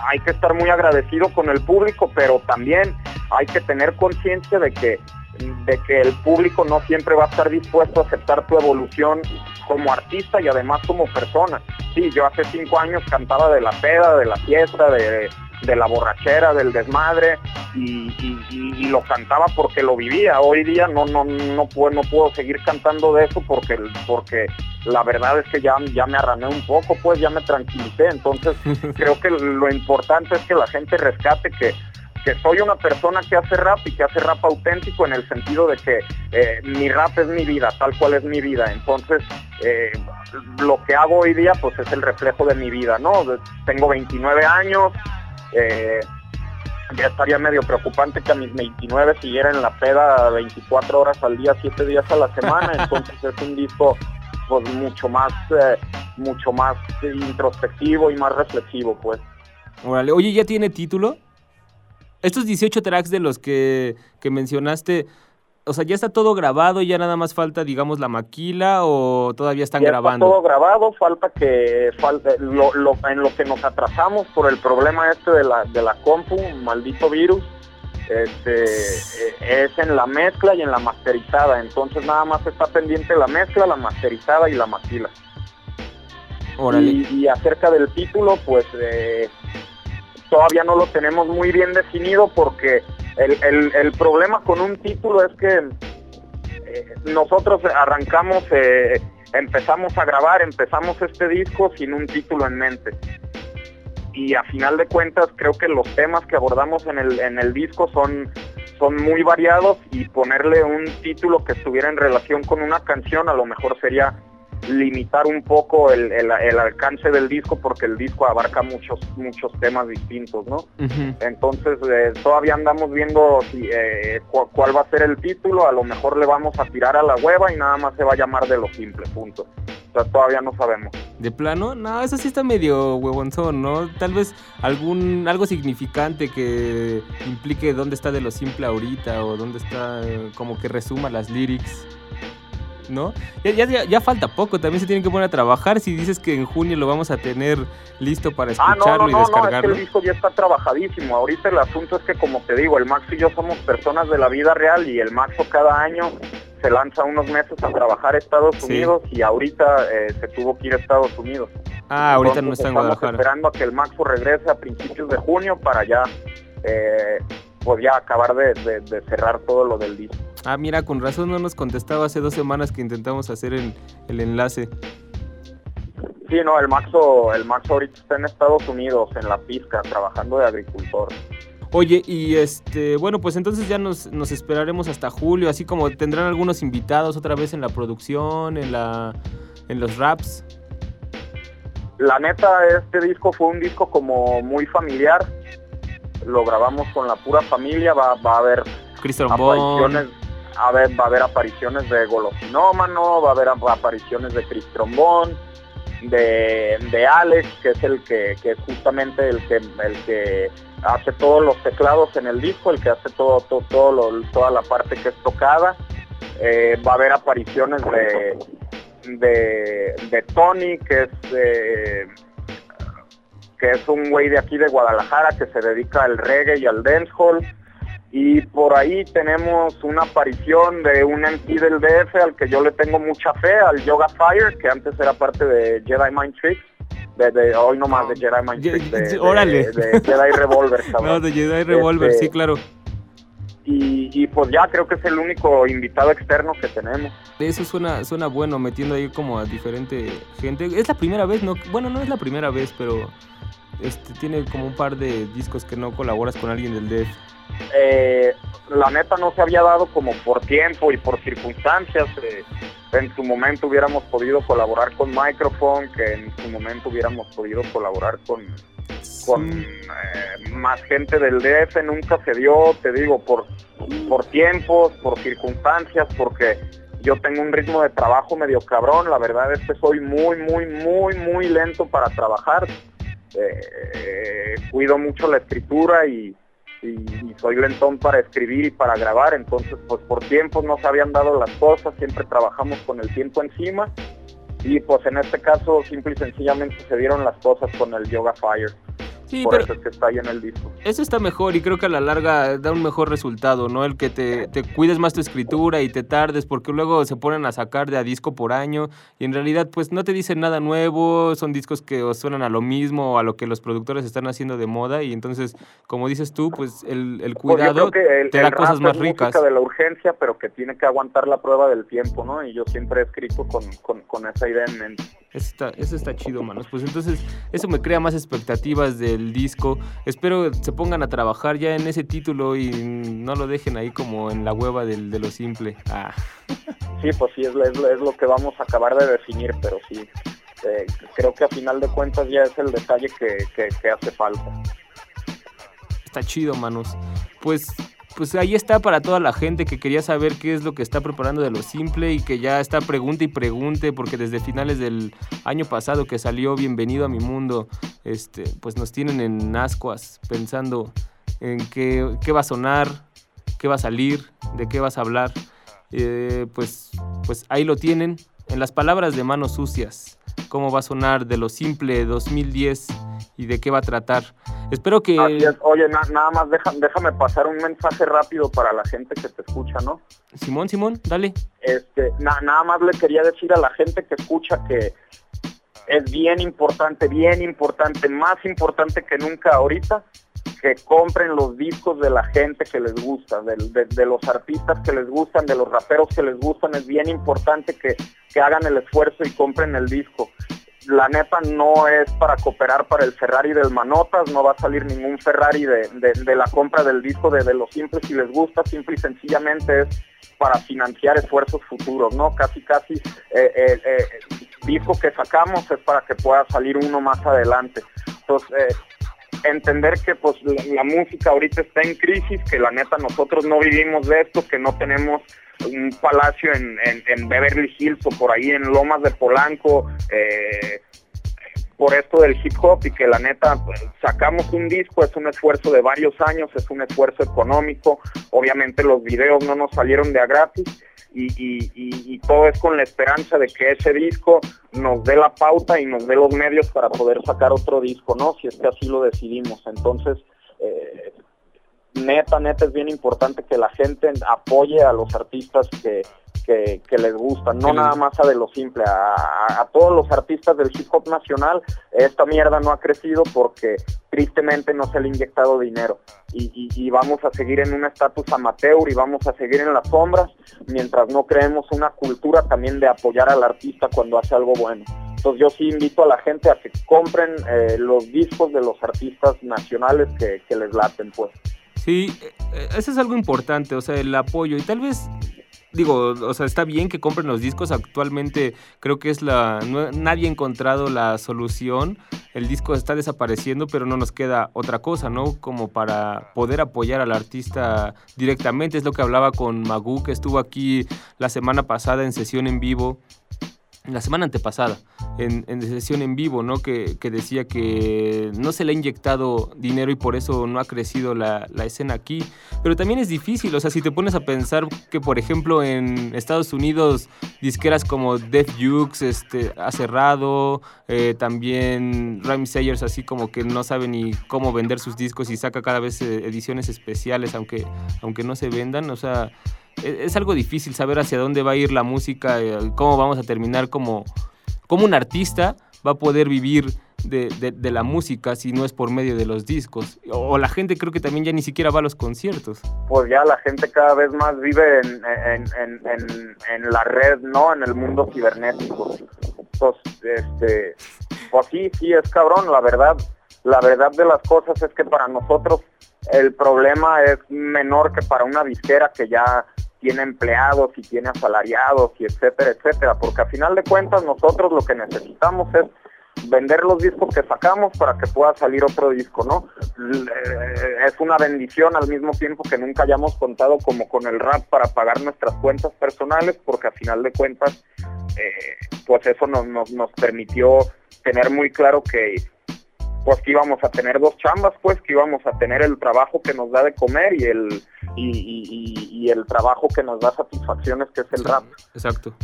hay que estar muy agradecido con el público, pero también hay que tener conciencia de que, de que el público no siempre va a estar dispuesto a aceptar tu evolución como artista y además como persona. Sí, yo hace cinco años cantaba de la peda, de la fiesta, de de la borrachera, del desmadre y, lo cantaba porque lo vivía. Hoy día no no no puedo no puedo seguir cantando de eso porque porque la verdad es que ya ya me arrané un poco, pues ya me tranquilicé. Entonces *laughs* creo que lo importante es que la gente rescate que que soy una persona que hace rap y que hace rap auténtico en el sentido de que eh, mi rap es mi vida, tal cual es mi vida. Entonces, eh, lo que hago hoy día pues es el reflejo de mi vida, ¿no? Tengo 29 años, eh, ya estaría medio preocupante que a mis 29 siguiera en la peda 24 horas al día, 7 días a la semana, *laughs* entonces es un disco pues mucho más mucho más introspectivo y más reflexivo pues. Órale, oye, ¿ya tiene título? Estos 18 tracks de los que, que mencionaste, o sea, ¿ya está todo grabado? ¿Ya nada más falta, digamos, la maquila o todavía están ya grabando? Está todo grabado, falta que falta lo, lo, en lo que nos atrasamos por el problema este de la, de la compu, maldito virus, este, eh, es en la mezcla y en la masterizada. Entonces nada más está pendiente la mezcla, la masterizada y la maquila. Órale. Y, y acerca del título, pues eh, todavía no lo tenemos muy bien definido porque el, problema con un título es que eh, nosotros arrancamos, eh, empezamos a grabar, empezamos este disco sin un título en mente. Y a final de cuentas creo que los temas que abordamos en el, disco son muy variados y ponerle un título que estuviera en relación con una canción a lo mejor sería limitar un poco el, el, el, alcance del disco porque el disco abarca muchos muchos temas distintos, ¿no? Uh -huh. Entonces eh, todavía andamos viendo si, eh, cu cuál va a ser el título, a lo mejor le vamos a tirar a la hueva y nada más se va a llamar de lo simple, punto. O sea, todavía no sabemos. ¿De plano? No, eso sí está medio huevonzón, ¿no? Tal vez algún algo significante que implique dónde está de lo simple ahorita o dónde está como que resuma las lyrics. ¿No? Ya, ya, ya, falta poco, también se tienen que poner a trabajar. Si dices que en junio lo vamos a tener listo para escucharlo ah, no, no, y descargarlo. No, es que el disco ya está trabajadísimo. Ahorita el asunto es que, como te digo, el Maxo y yo somos personas de la vida real y el Maxo cada año se lanza unos meses a trabajar a Estados Sí. Unidos y ahorita eh, se tuvo que ir a Estados Unidos. Ah, ahorita no está en estamos Guadalajara. esperando a que el Maxo regrese a principios de junio para ya, eh, pues ya acabar de, de- de cerrar todo lo del disco. Ah, mira, con razón no nos contestaba hace dos semanas que intentamos hacer el, el enlace. Sí, no, el Maxo, el Maxo ahorita está en Estados Unidos, en la pizca, trabajando de agricultor. Oye, y este, bueno, pues entonces ya nos, nos esperaremos hasta julio, así como tendrán algunos invitados otra vez en la producción, en la en los raps. La neta, este disco fue un disco como muy familiar. Lo grabamos con la pura familia, va, va a haber Chris Trombón. apariciones, va a haber apariciones de Golosinómano, va a haber ap- apariciones de Chris Trombón, de, de Alex, que es el que, que es justamente el que el que hace todos los teclados en el disco, el que hace todo, todo, todo lo- toda la parte que es tocada. Eh, va a haber apariciones de, de, de Tony, que es eh, que es un güey de aquí de Guadalajara que se dedica al reggae y al dancehall. Y por ahí tenemos una aparición de un MC del DF al que yo le tengo mucha fe, al Yoga Fire, que antes era parte de Jedi Mind Tricks. De, de- hoy no más de Jedi Mind Tricks, de, de- órale. de Jedi Revolver, *laughs* cabrón. No, de Jedi Revolver, Este, sí, claro. Y, y pues ya creo que es el único invitado externo que tenemos. Eso suena, suena bueno, metiendo ahí como a diferente gente. Es la primera vez, ¿no? Bueno, no es la primera vez, pero este tiene como un par de discos que no colaboras con alguien del DF. eh, la neta no se había dado como por tiempo y por circunstancias. eh, en su momento hubiéramos podido colaborar con Microphone, que en su momento hubiéramos podido colaborar con, con eh, más gente del DF. Nunca se dio, te digo, por, por tiempos, por circunstancias, porque yo tengo un ritmo de trabajo medio cabrón. La verdad es que soy muy, muy, muy, muy lento para trabajar. Eh, cuido mucho la escritura y, soy lentón para escribir y para grabar, entonces pues por tiempos no se habían dado las cosas, siempre trabajamos con el tiempo encima y pues en este caso simple y sencillamente se dieron las cosas con el Yoga Fire. Sí, por pero- eso es que está ahí en el disco. Eso está mejor y creo que a la larga da un mejor resultado, ¿no? El que te, te cuides más tu escritura y te tardes, porque luego se ponen a sacar de a disco por año y en realidad pues no te dicen nada nuevo, son discos que os suenan a lo mismo o a lo que los productores están haciendo de moda y entonces, como dices tú, pues el, el Pues cuidado el, te el da cosas más es ricas. de la urgencia, pero que tiene que aguantar la prueba del tiempo, ¿no? Y yo siempre he escrito con, con, con esa idea en mente. Eso está, eso está chido, manos. Pues entonces, eso me crea más expectativas del disco. Espero se pongan a trabajar ya en ese título y no lo dejen ahí como en la hueva del, de lo simple. Ah. Sí, pues sí, es, es- es lo que vamos a acabar de definir, pero sí, eh, creo que a final de cuentas ya es el detalle que, que- que hace falta. Está chido, manos. Pues pues ahí está para toda la gente que quería saber qué es lo que está preparando de lo simple y que ya está pregunte y pregunte porque desde finales del año pasado que salió Bienvenido a mi mundo, este, pues nos tienen en ascuas pensando en qué, qué va a sonar, qué va a salir, de qué vas a hablar. Eh, pues, pues ahí lo tienen, en las palabras de manos sucias, cómo va a sonar de lo simple 2010 y de qué va a tratar. Espero que... Oye, nada más déjame pasar un mensaje rápido para la gente que te escucha, ¿no? Simón, Simón, dale. Este, nada más le quería decir a la gente que escucha que es bien importante, bien importante, más importante que nunca ahorita, que compren los discos de la gente que les gusta, de, los artistas que les gustan, de los raperos que les gustan, es bien importante que, que hagan el esfuerzo y compren el disco la neta no es para cooperar para el Ferrari del Manotas, no va a salir ningún Ferrari de, la compra del disco de, de los simples si les gusta, simple y sencillamente es para financiar esfuerzos futuros, ¿no? Casi, casi eh, eh, eh, disco que sacamos es para que pueda salir uno más adelante. Entonces, entender que pues la, música ahorita está en crisis, que la neta nosotros no vivimos de esto, que no tenemos un palacio en, Beverly Hills o por ahí en Lomas de Polanco, eh, por esto del hip hop y que la neta pues, sacamos un disco, es un esfuerzo de varios años, es un esfuerzo económico, obviamente los videos no nos salieron de a gratis y, todo es con la esperanza de que ese disco nos dé la pauta y nos dé los medios para poder sacar otro disco, ¿no? Si es que así lo decidimos. Entonces, eh, neta, neta es bien importante que la gente apoye a los artistas que, que, les gusta, no nada más a de lo simple, a, todos los artistas del hip hop nacional, esta mierda no ha crecido porque tristemente no se le ha inyectado dinero y, vamos a seguir en un estatus amateur y vamos a seguir en las sombras mientras no creemos una cultura también de apoyar al artista cuando hace algo bueno. Entonces yo sí invito a la gente a que compren eh, los discos de los artistas nacionales que, que les laten, pues. Sí, eh, eso es algo importante, o sea, el apoyo. Y tal vez digo, o sea, está bien que compren los discos. Actualmente creo que es la. nadie ha encontrado la solución. El disco está desapareciendo, pero no nos queda otra cosa, ¿no? Como para poder apoyar al artista directamente. Es lo que hablaba con Magu, que estuvo aquí la semana pasada en sesión en vivo la semana antepasada, en, en sesión en vivo, ¿no? Que, decía que no se le ha inyectado dinero y por eso no ha crecido la, escena aquí. Pero también es difícil, o sea, si te pones a pensar que, por ejemplo, en Estados Unidos, disqueras como Def Jux este, ha cerrado, eh, también Rhyme Sayers así como que no sabe ni cómo vender sus discos y saca cada vez eh, ediciones especiales, aunque, aunque no se vendan, o sea es algo difícil saber hacia dónde va a ir la música, eh, cómo vamos a terminar como, un artista va a poder vivir de, la música si no es por medio de los discos. O, la gente creo que también ya ni siquiera va a los conciertos. Pues ya la gente cada vez más vive en, en, la red, ¿no? En el mundo cibernético. Pues, este, pues sí, sí, es cabrón, la verdad. La verdad de las cosas es que para nosotros el problema es menor que para una disquera que ya tiene empleados y tiene asalariados y etcétera, etcétera, porque a final de cuentas nosotros lo que necesitamos es vender los discos que sacamos para que pueda salir otro disco, ¿no? Eh, es una bendición al mismo tiempo que nunca hayamos contado como con el rap para pagar nuestras cuentas personales, porque a final de cuentas, eh, pues eso nos, nos, nos permitió tener muy claro que pues que íbamos a tener dos chambas, pues que íbamos a tener el trabajo que nos da de comer y el y, el trabajo que nos da satisfacciones, que es el rap. Exacto.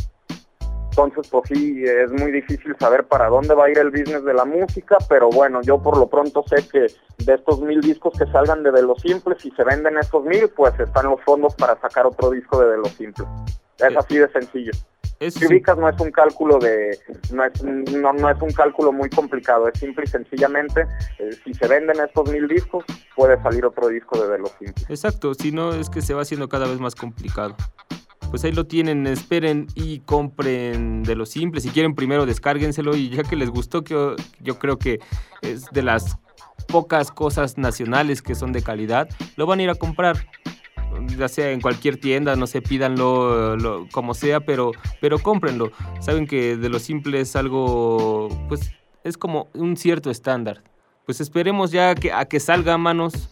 Entonces, pues sí, es muy difícil saber para dónde va a ir el business de la música, pero bueno, yo por lo pronto sé que de estos mil discos que salgan de De Lo Simple, si se venden estos mil, pues están los fondos para sacar otro disco de De Lo Simple. Es así de sencillo. Si ubicas no es un cálculo de no es no, no es un cálculo muy complicado es simple y sencillamente eh, si se venden estos mil discos puede salir otro disco de, de los simples exacto si no es que se va haciendo cada vez más complicado. Pues ahí lo tienen, esperen y compren de lo simple. Si quieren primero descárguenselo y ya que les gustó, que yo creo que es de las pocas cosas nacionales que son de calidad, lo van a ir a comprar ya sea en cualquier tienda, no sé, pídanlo como sea, pero, pero cómprenlo. Saben que de lo simple es algo, pues es como un cierto estándar. Pues esperemos ya que, a que salga manos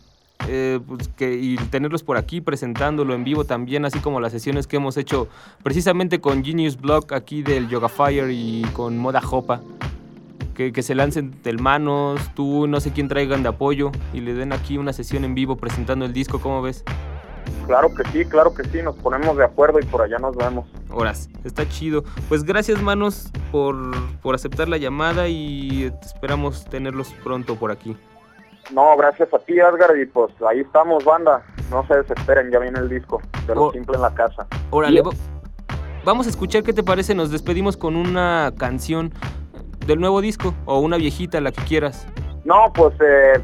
eh, pues, que, y tenerlos por aquí presentándolo en vivo también, así como las sesiones que hemos hecho precisamente con Genius Block aquí del Yoga Fire y con Moda Jopa. Que, que, se lancen del manos, tú no sé quién traigan de apoyo y le den aquí una sesión en vivo presentando el disco, ¿cómo ves? Claro que sí, claro que sí, nos ponemos de acuerdo y por allá nos vemos. Horas, está chido. Pues gracias manos por, por aceptar la llamada y esperamos tenerlos pronto por aquí. No, gracias a ti Edgar y pues ahí estamos banda, no se desesperen, ya viene el disco de lo Oh. simple en la casa. Órale, va- vamos a escuchar qué te parece, nos despedimos con una canción del nuevo disco o una viejita, la que quieras. No, pues eh,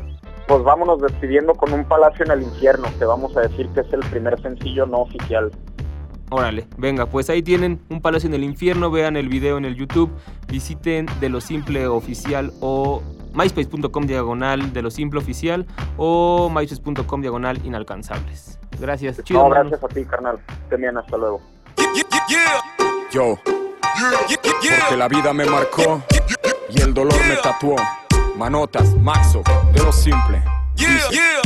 pues vámonos despidiendo con un palacio en el infierno, que vamos a decir que es el primer sencillo no oficial. Órale, venga, pues ahí tienen un palacio en el infierno, vean el video en el YouTube, visiten de lo simple oficial o myspace.com diagonal de lo simple oficial o myspace.com diagonal inalcanzables. Gracias, chido. no, gracias a ti, carnal. Bien, hasta luego. Yo, porque la vida me marcó y el dolor me tatuó. Manotas, Maxo, de lo simple. Dice,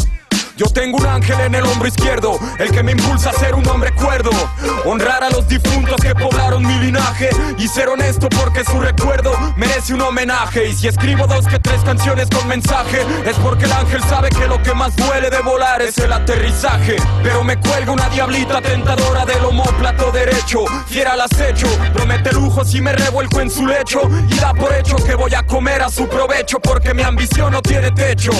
Yo tengo un ángel en el hombro izquierdo, el que me impulsa a ser un hombre cuerdo. Honrar a los difuntos que poblaron mi linaje y ser honesto porque su recuerdo merece un homenaje. Y si escribo dos que tres canciones con mensaje, es porque el ángel sabe que lo que más duele de volar es el aterrizaje. Pero me cuelga una diablita tentadora del homóplato derecho, fiera al acecho, promete lujos y me revuelco en su lecho. Y da por hecho que voy a comer a su provecho porque mi ambición no tiene techo.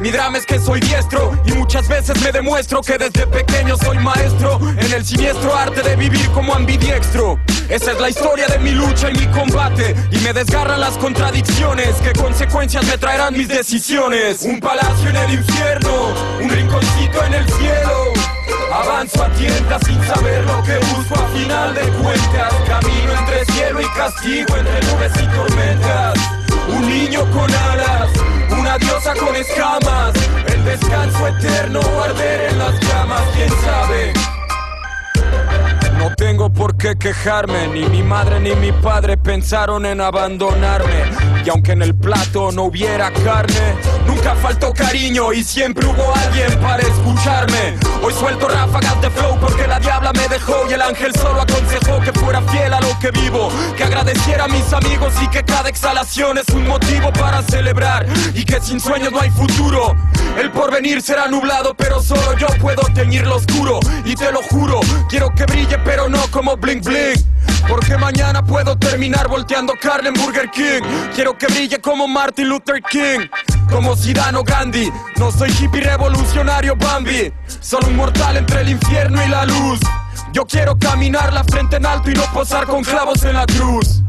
Mi drama es que soy diestro y muchas veces me demuestro que desde pequeño soy maestro en el siniestro arte de vivir como ambidiestro. Esa es la historia de mi lucha y mi combate y me desgarran las contradicciones. ¿Qué consecuencias me traerán mis decisiones? Un palacio en el infierno, un rinconcito en el cielo. Avanzo a tientas sin saber lo que busco a final de cuentas. Camino entre cielo y castigo, entre nubes y tormentas. Un niño con alas, una diosa con escamas. El descanso eterno, arder en tengo por qué quejarme, ni mi madre ni mi padre pensaron en abandonarme. Y aunque en el plato no hubiera carne, nunca faltó cariño y siempre hubo alguien para escucharme. Hoy suelto ráfagas de flow porque la diabla me dejó y el ángel solo aconsejó que fuera fiel a lo que vivo, que agradeciera a mis amigos y que cada exhalación es un motivo para celebrar y que sin sueños no hay futuro. El porvenir será nublado, pero solo yo puedo teñir lo oscuro y te lo juro, quiero que brille pero no como bling bling. Porque mañana puedo terminar volteando carne en Burger King. Quiero que brille como Martin Luther King, como Zidane Gandhi. No soy hippie revolucionario Bambi, solo un mortal entre el infierno y la luz. Yo quiero caminar la frente en alto y no posar con clavos en la cruz.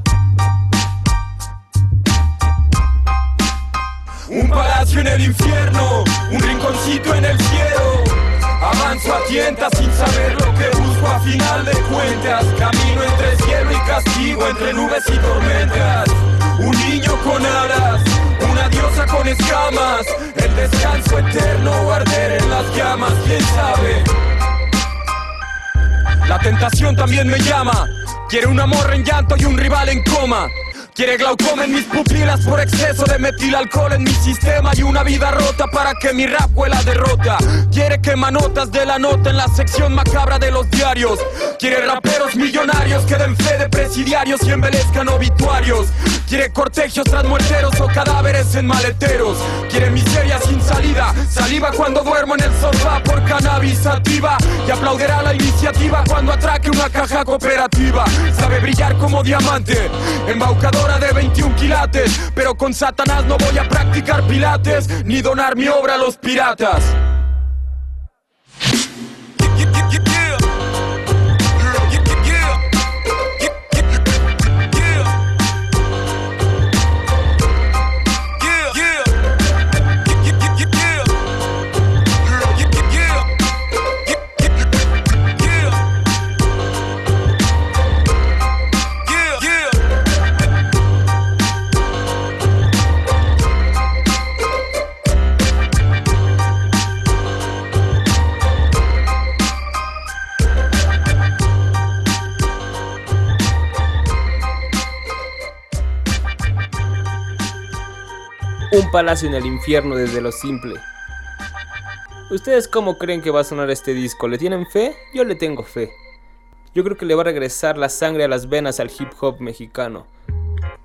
Un palacio en el infierno, un rinconcito en el cielo. Avanzo a tientas sin saber lo que busco a final de cuentas. Camino entre cielo y castigo, entre nubes y tormentas. Un niño con alas, una diosa con escamas. El descanso eterno o arder en las llamas, quién sabe. La tentación también me llama. Quiere un amor en llanto y un rival en coma. Quiere glaucoma en mis pupilas por exceso de metilalcohol en mi sistema y una vida rota para que mi rap huela derrota. Quiere que manotas de la nota en la sección macabra de los diarios. Quiere raperos millonarios que den fe de presidiarios y embelezcan obituarios. Quiere cortegios tras muerteros o cadáveres en maleteros. Quiere miseria sin salida, saliva cuando duermo en el sofá por cannabis sativa. Y aplaudirá la iniciativa cuando atraque una caja cooperativa. Sabe brillar como diamante, embaucadora de 21 quilates. Pero con Satanás no voy a practicar pilates ni donar mi obra a los piratas. Palacio en el infierno desde lo simple. ¿Ustedes cómo creen que va a sonar este disco? ¿Le tienen fe? Yo le tengo fe. Yo creo que le va a regresar la sangre a las venas al hip hop mexicano.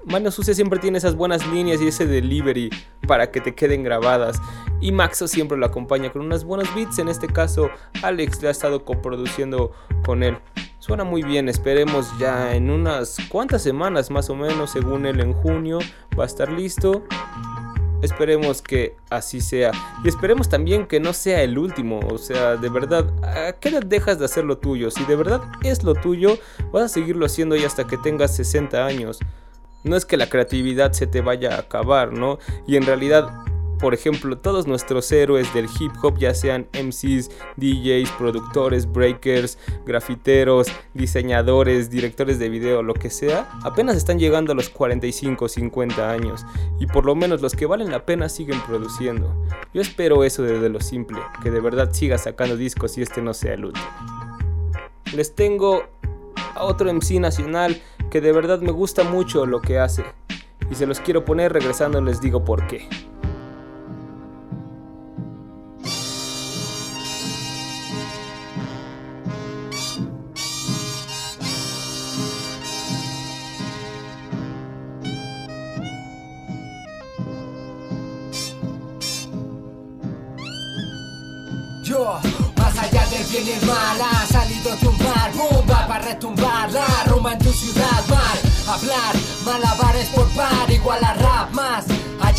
Mano Sucia siempre tiene esas buenas líneas y ese delivery para que te queden grabadas. Y Maxo siempre lo acompaña con unas buenas beats. En este caso, Alex le ha estado coproduciendo con él. Suena muy bien, esperemos ya en unas cuantas semanas más o menos, según él en junio, va a estar listo. Esperemos que así sea. Y esperemos también que no sea el último. O sea, de verdad, ¿a qué edad dejas de hacer lo tuyo? Si de verdad es lo tuyo, vas a seguirlo haciendo y hasta que tengas 60 años. No es que la creatividad se te vaya a acabar, ¿no? Y en realidad por ejemplo, todos nuestros héroes del hip hop, ya sean MCs, DJs, productores, breakers, grafiteros, diseñadores, directores de video, lo que sea, apenas están llegando a los 45 50 años y por lo menos los que valen la pena siguen produciendo. Yo espero eso desde lo simple, que de verdad siga sacando discos y este no sea el último. Les tengo a otro MC nacional que de verdad me gusta mucho lo que hace y se los quiero poner regresando les digo por qué.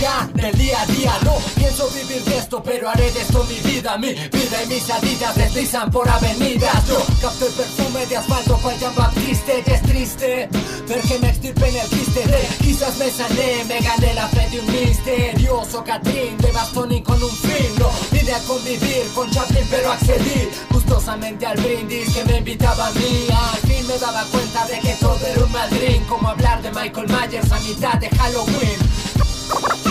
Allá del día a día. No pienso vivir de esto, pero haré de esto mi vida. Mi vida y mis salidas deslizan por avenidas. Yo capto el perfume de asfalto cual Jean Baptiste. Y es triste ver que me extirpen el quiste quizás me sané, me gané la fe de un misterioso Catrín de bastón y con un fin. No vine a convivir con Chaplin, pero accedí gustosamente al brindis que me invitaba a mí. Al fin me daba cuenta de que todo era un madrín, como hablar de Michael Myers a mitad de Halloween.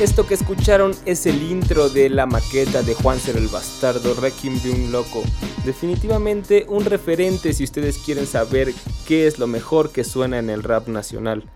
Esto que escucharon es el intro de la maqueta de Juan Ser el Bastardo, Requiem de un Loco. Definitivamente un referente si ustedes quieren saber qué es lo mejor que suena en el rap nacional.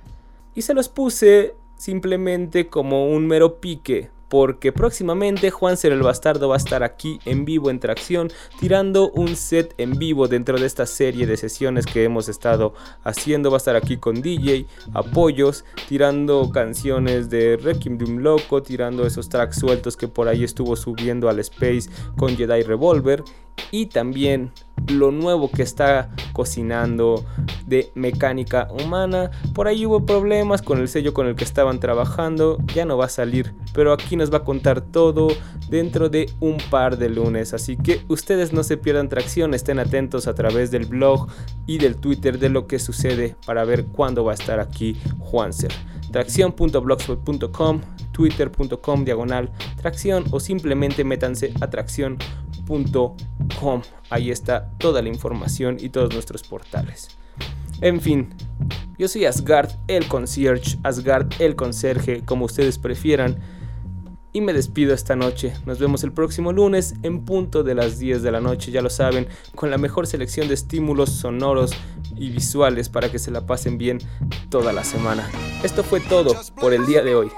Y se los puse simplemente como un mero pique, porque próximamente Juan Ser el Bastardo va a estar aquí en vivo en Tracción, tirando un set en vivo dentro de esta serie de sesiones que hemos estado haciendo. Va a estar aquí con DJ, apoyos, tirando canciones de Requiem de un Loco, tirando esos tracks sueltos que por ahí estuvo subiendo al Space con Jedi Revolver y también lo nuevo que está cocinando de mecánica humana. Por ahí hubo problemas con el sello con el que estaban trabajando, ya no va a salir, pero aquí nos va a contar todo dentro de un par de lunes. Así que ustedes no se pierdan tracción, estén atentos a través del blog y del Twitter de lo que sucede para ver cuándo va a estar aquí Juanser. Tracción.blogspot.com, twitter.com diagonal tracción o simplemente métanse a tracción.com. Ahí está toda la información y todos nuestros portales. En fin, yo soy Asgard el concierge, Asgard el conserje, como ustedes prefieran. Y me despido esta noche. Nos vemos el próximo lunes en punto de las 10 de la noche, ya lo saben, con la mejor selección de estímulos sonoros y visuales para que se la pasen bien toda la semana. Esto fue todo por el día de hoy.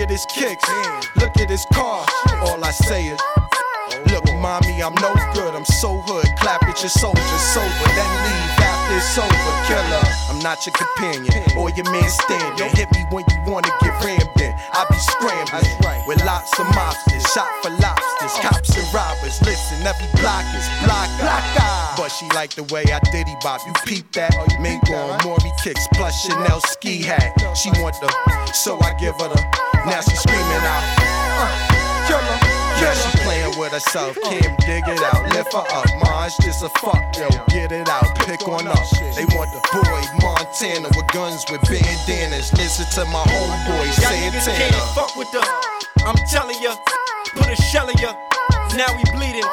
At his kicks. Look at his car. All I say is. Look, mommy, I'm no good. I'm so hood. Clap at your soldiers sober. Then leave after it's over. Killer. I'm not your companion or your man standing. Hit me when you wanna get rammed in. I be scrambling with lots of mobsters. Shot for lobsters. Cops and robbers. Listen, every block is block. block ah. But she like the way I diddy bop. You peep that? Mingo on Maury kicks plus Chanel ski hat. She want the, so I give her the. Now she screaming out. Uh, killer. She playing with herself. Kim, dig it out, lift her up. Mars just a fuck, yo. Get it out, pick on up. They want the boy Montana with guns with bandanas. Listen to my homeboy Santana. can't fuck with the. I'm telling ya, put a shell in ya. Now he bleeding.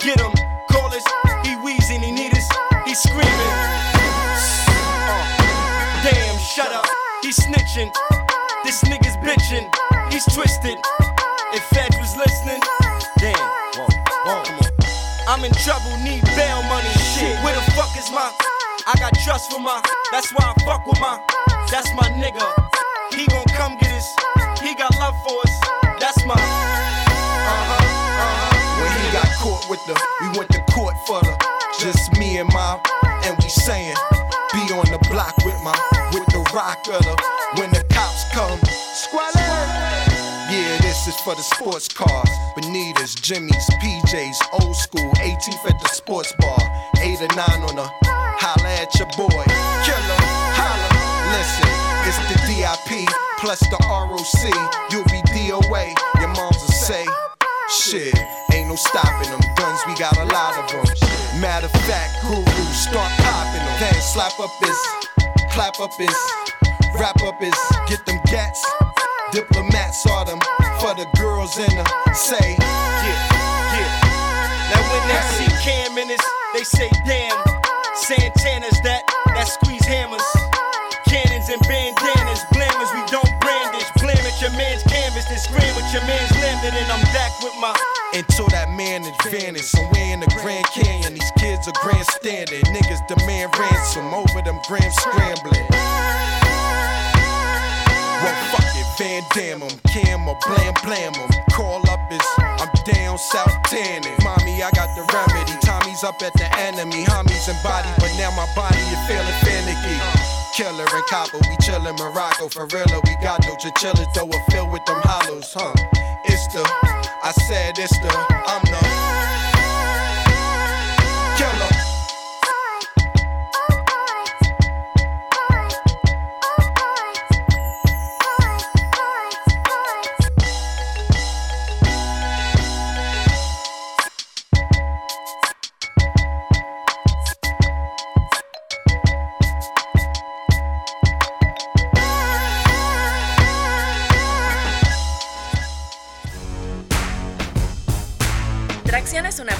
Get him, call us. He wheezing, he need us. He screaming. Uh, damn, shut up. He snitching. This nigga's bitching. He's twisted. If Fed was listening, damn. I'm in trouble, need bail money. Shit, where the fuck is my? I got trust for my. That's why I fuck with my. That's my nigga. He gon' come get us. He got love for us. That's my. Uh-huh, uh-huh. When he got caught with the, we went to court for the, just me and my, and we saying, be on the block with my, with the rock of the this is for the sports cars, Bonitas, Jimmy's, PJs, old school, 18th at the sports bar, 8 or 9 on the, holla at your boy, killer, holla, listen, it's the DIP, plus the ROC, you'll be DOA, your moms will say, Shit, ain't no stopping them. Guns, we got a lot of them. Matter of fact, guru, start popping them. Can't slap up this, clap up his, wrap up his, get them gats. Diplomats are them for the girls in the say, yeah, yeah. Now when they see Cam in this, they say, damn, Santana's that, that squeeze hammers. Cannons and bandanas, blammers, we don't brandish. Blam at your man's canvas, then scream with your man's lambda, and I'm back with my. until that man advantage. Somewhere in the Grand Canyon, these kids are grandstanding. Niggas demand ransom over them grams scrambling. It, Van Dam 'em, Cam or Blam Blam 'em. Call up is, I'm down south tanning. Mommy, I got the remedy. Tommy's up at the enemy. Homies and body, but now my body is feeling finicky. Killer and copper, we chillin' Morocco. For real, we got no chinchillas, though we're filled with them hollows, huh? It's the, I said it's the,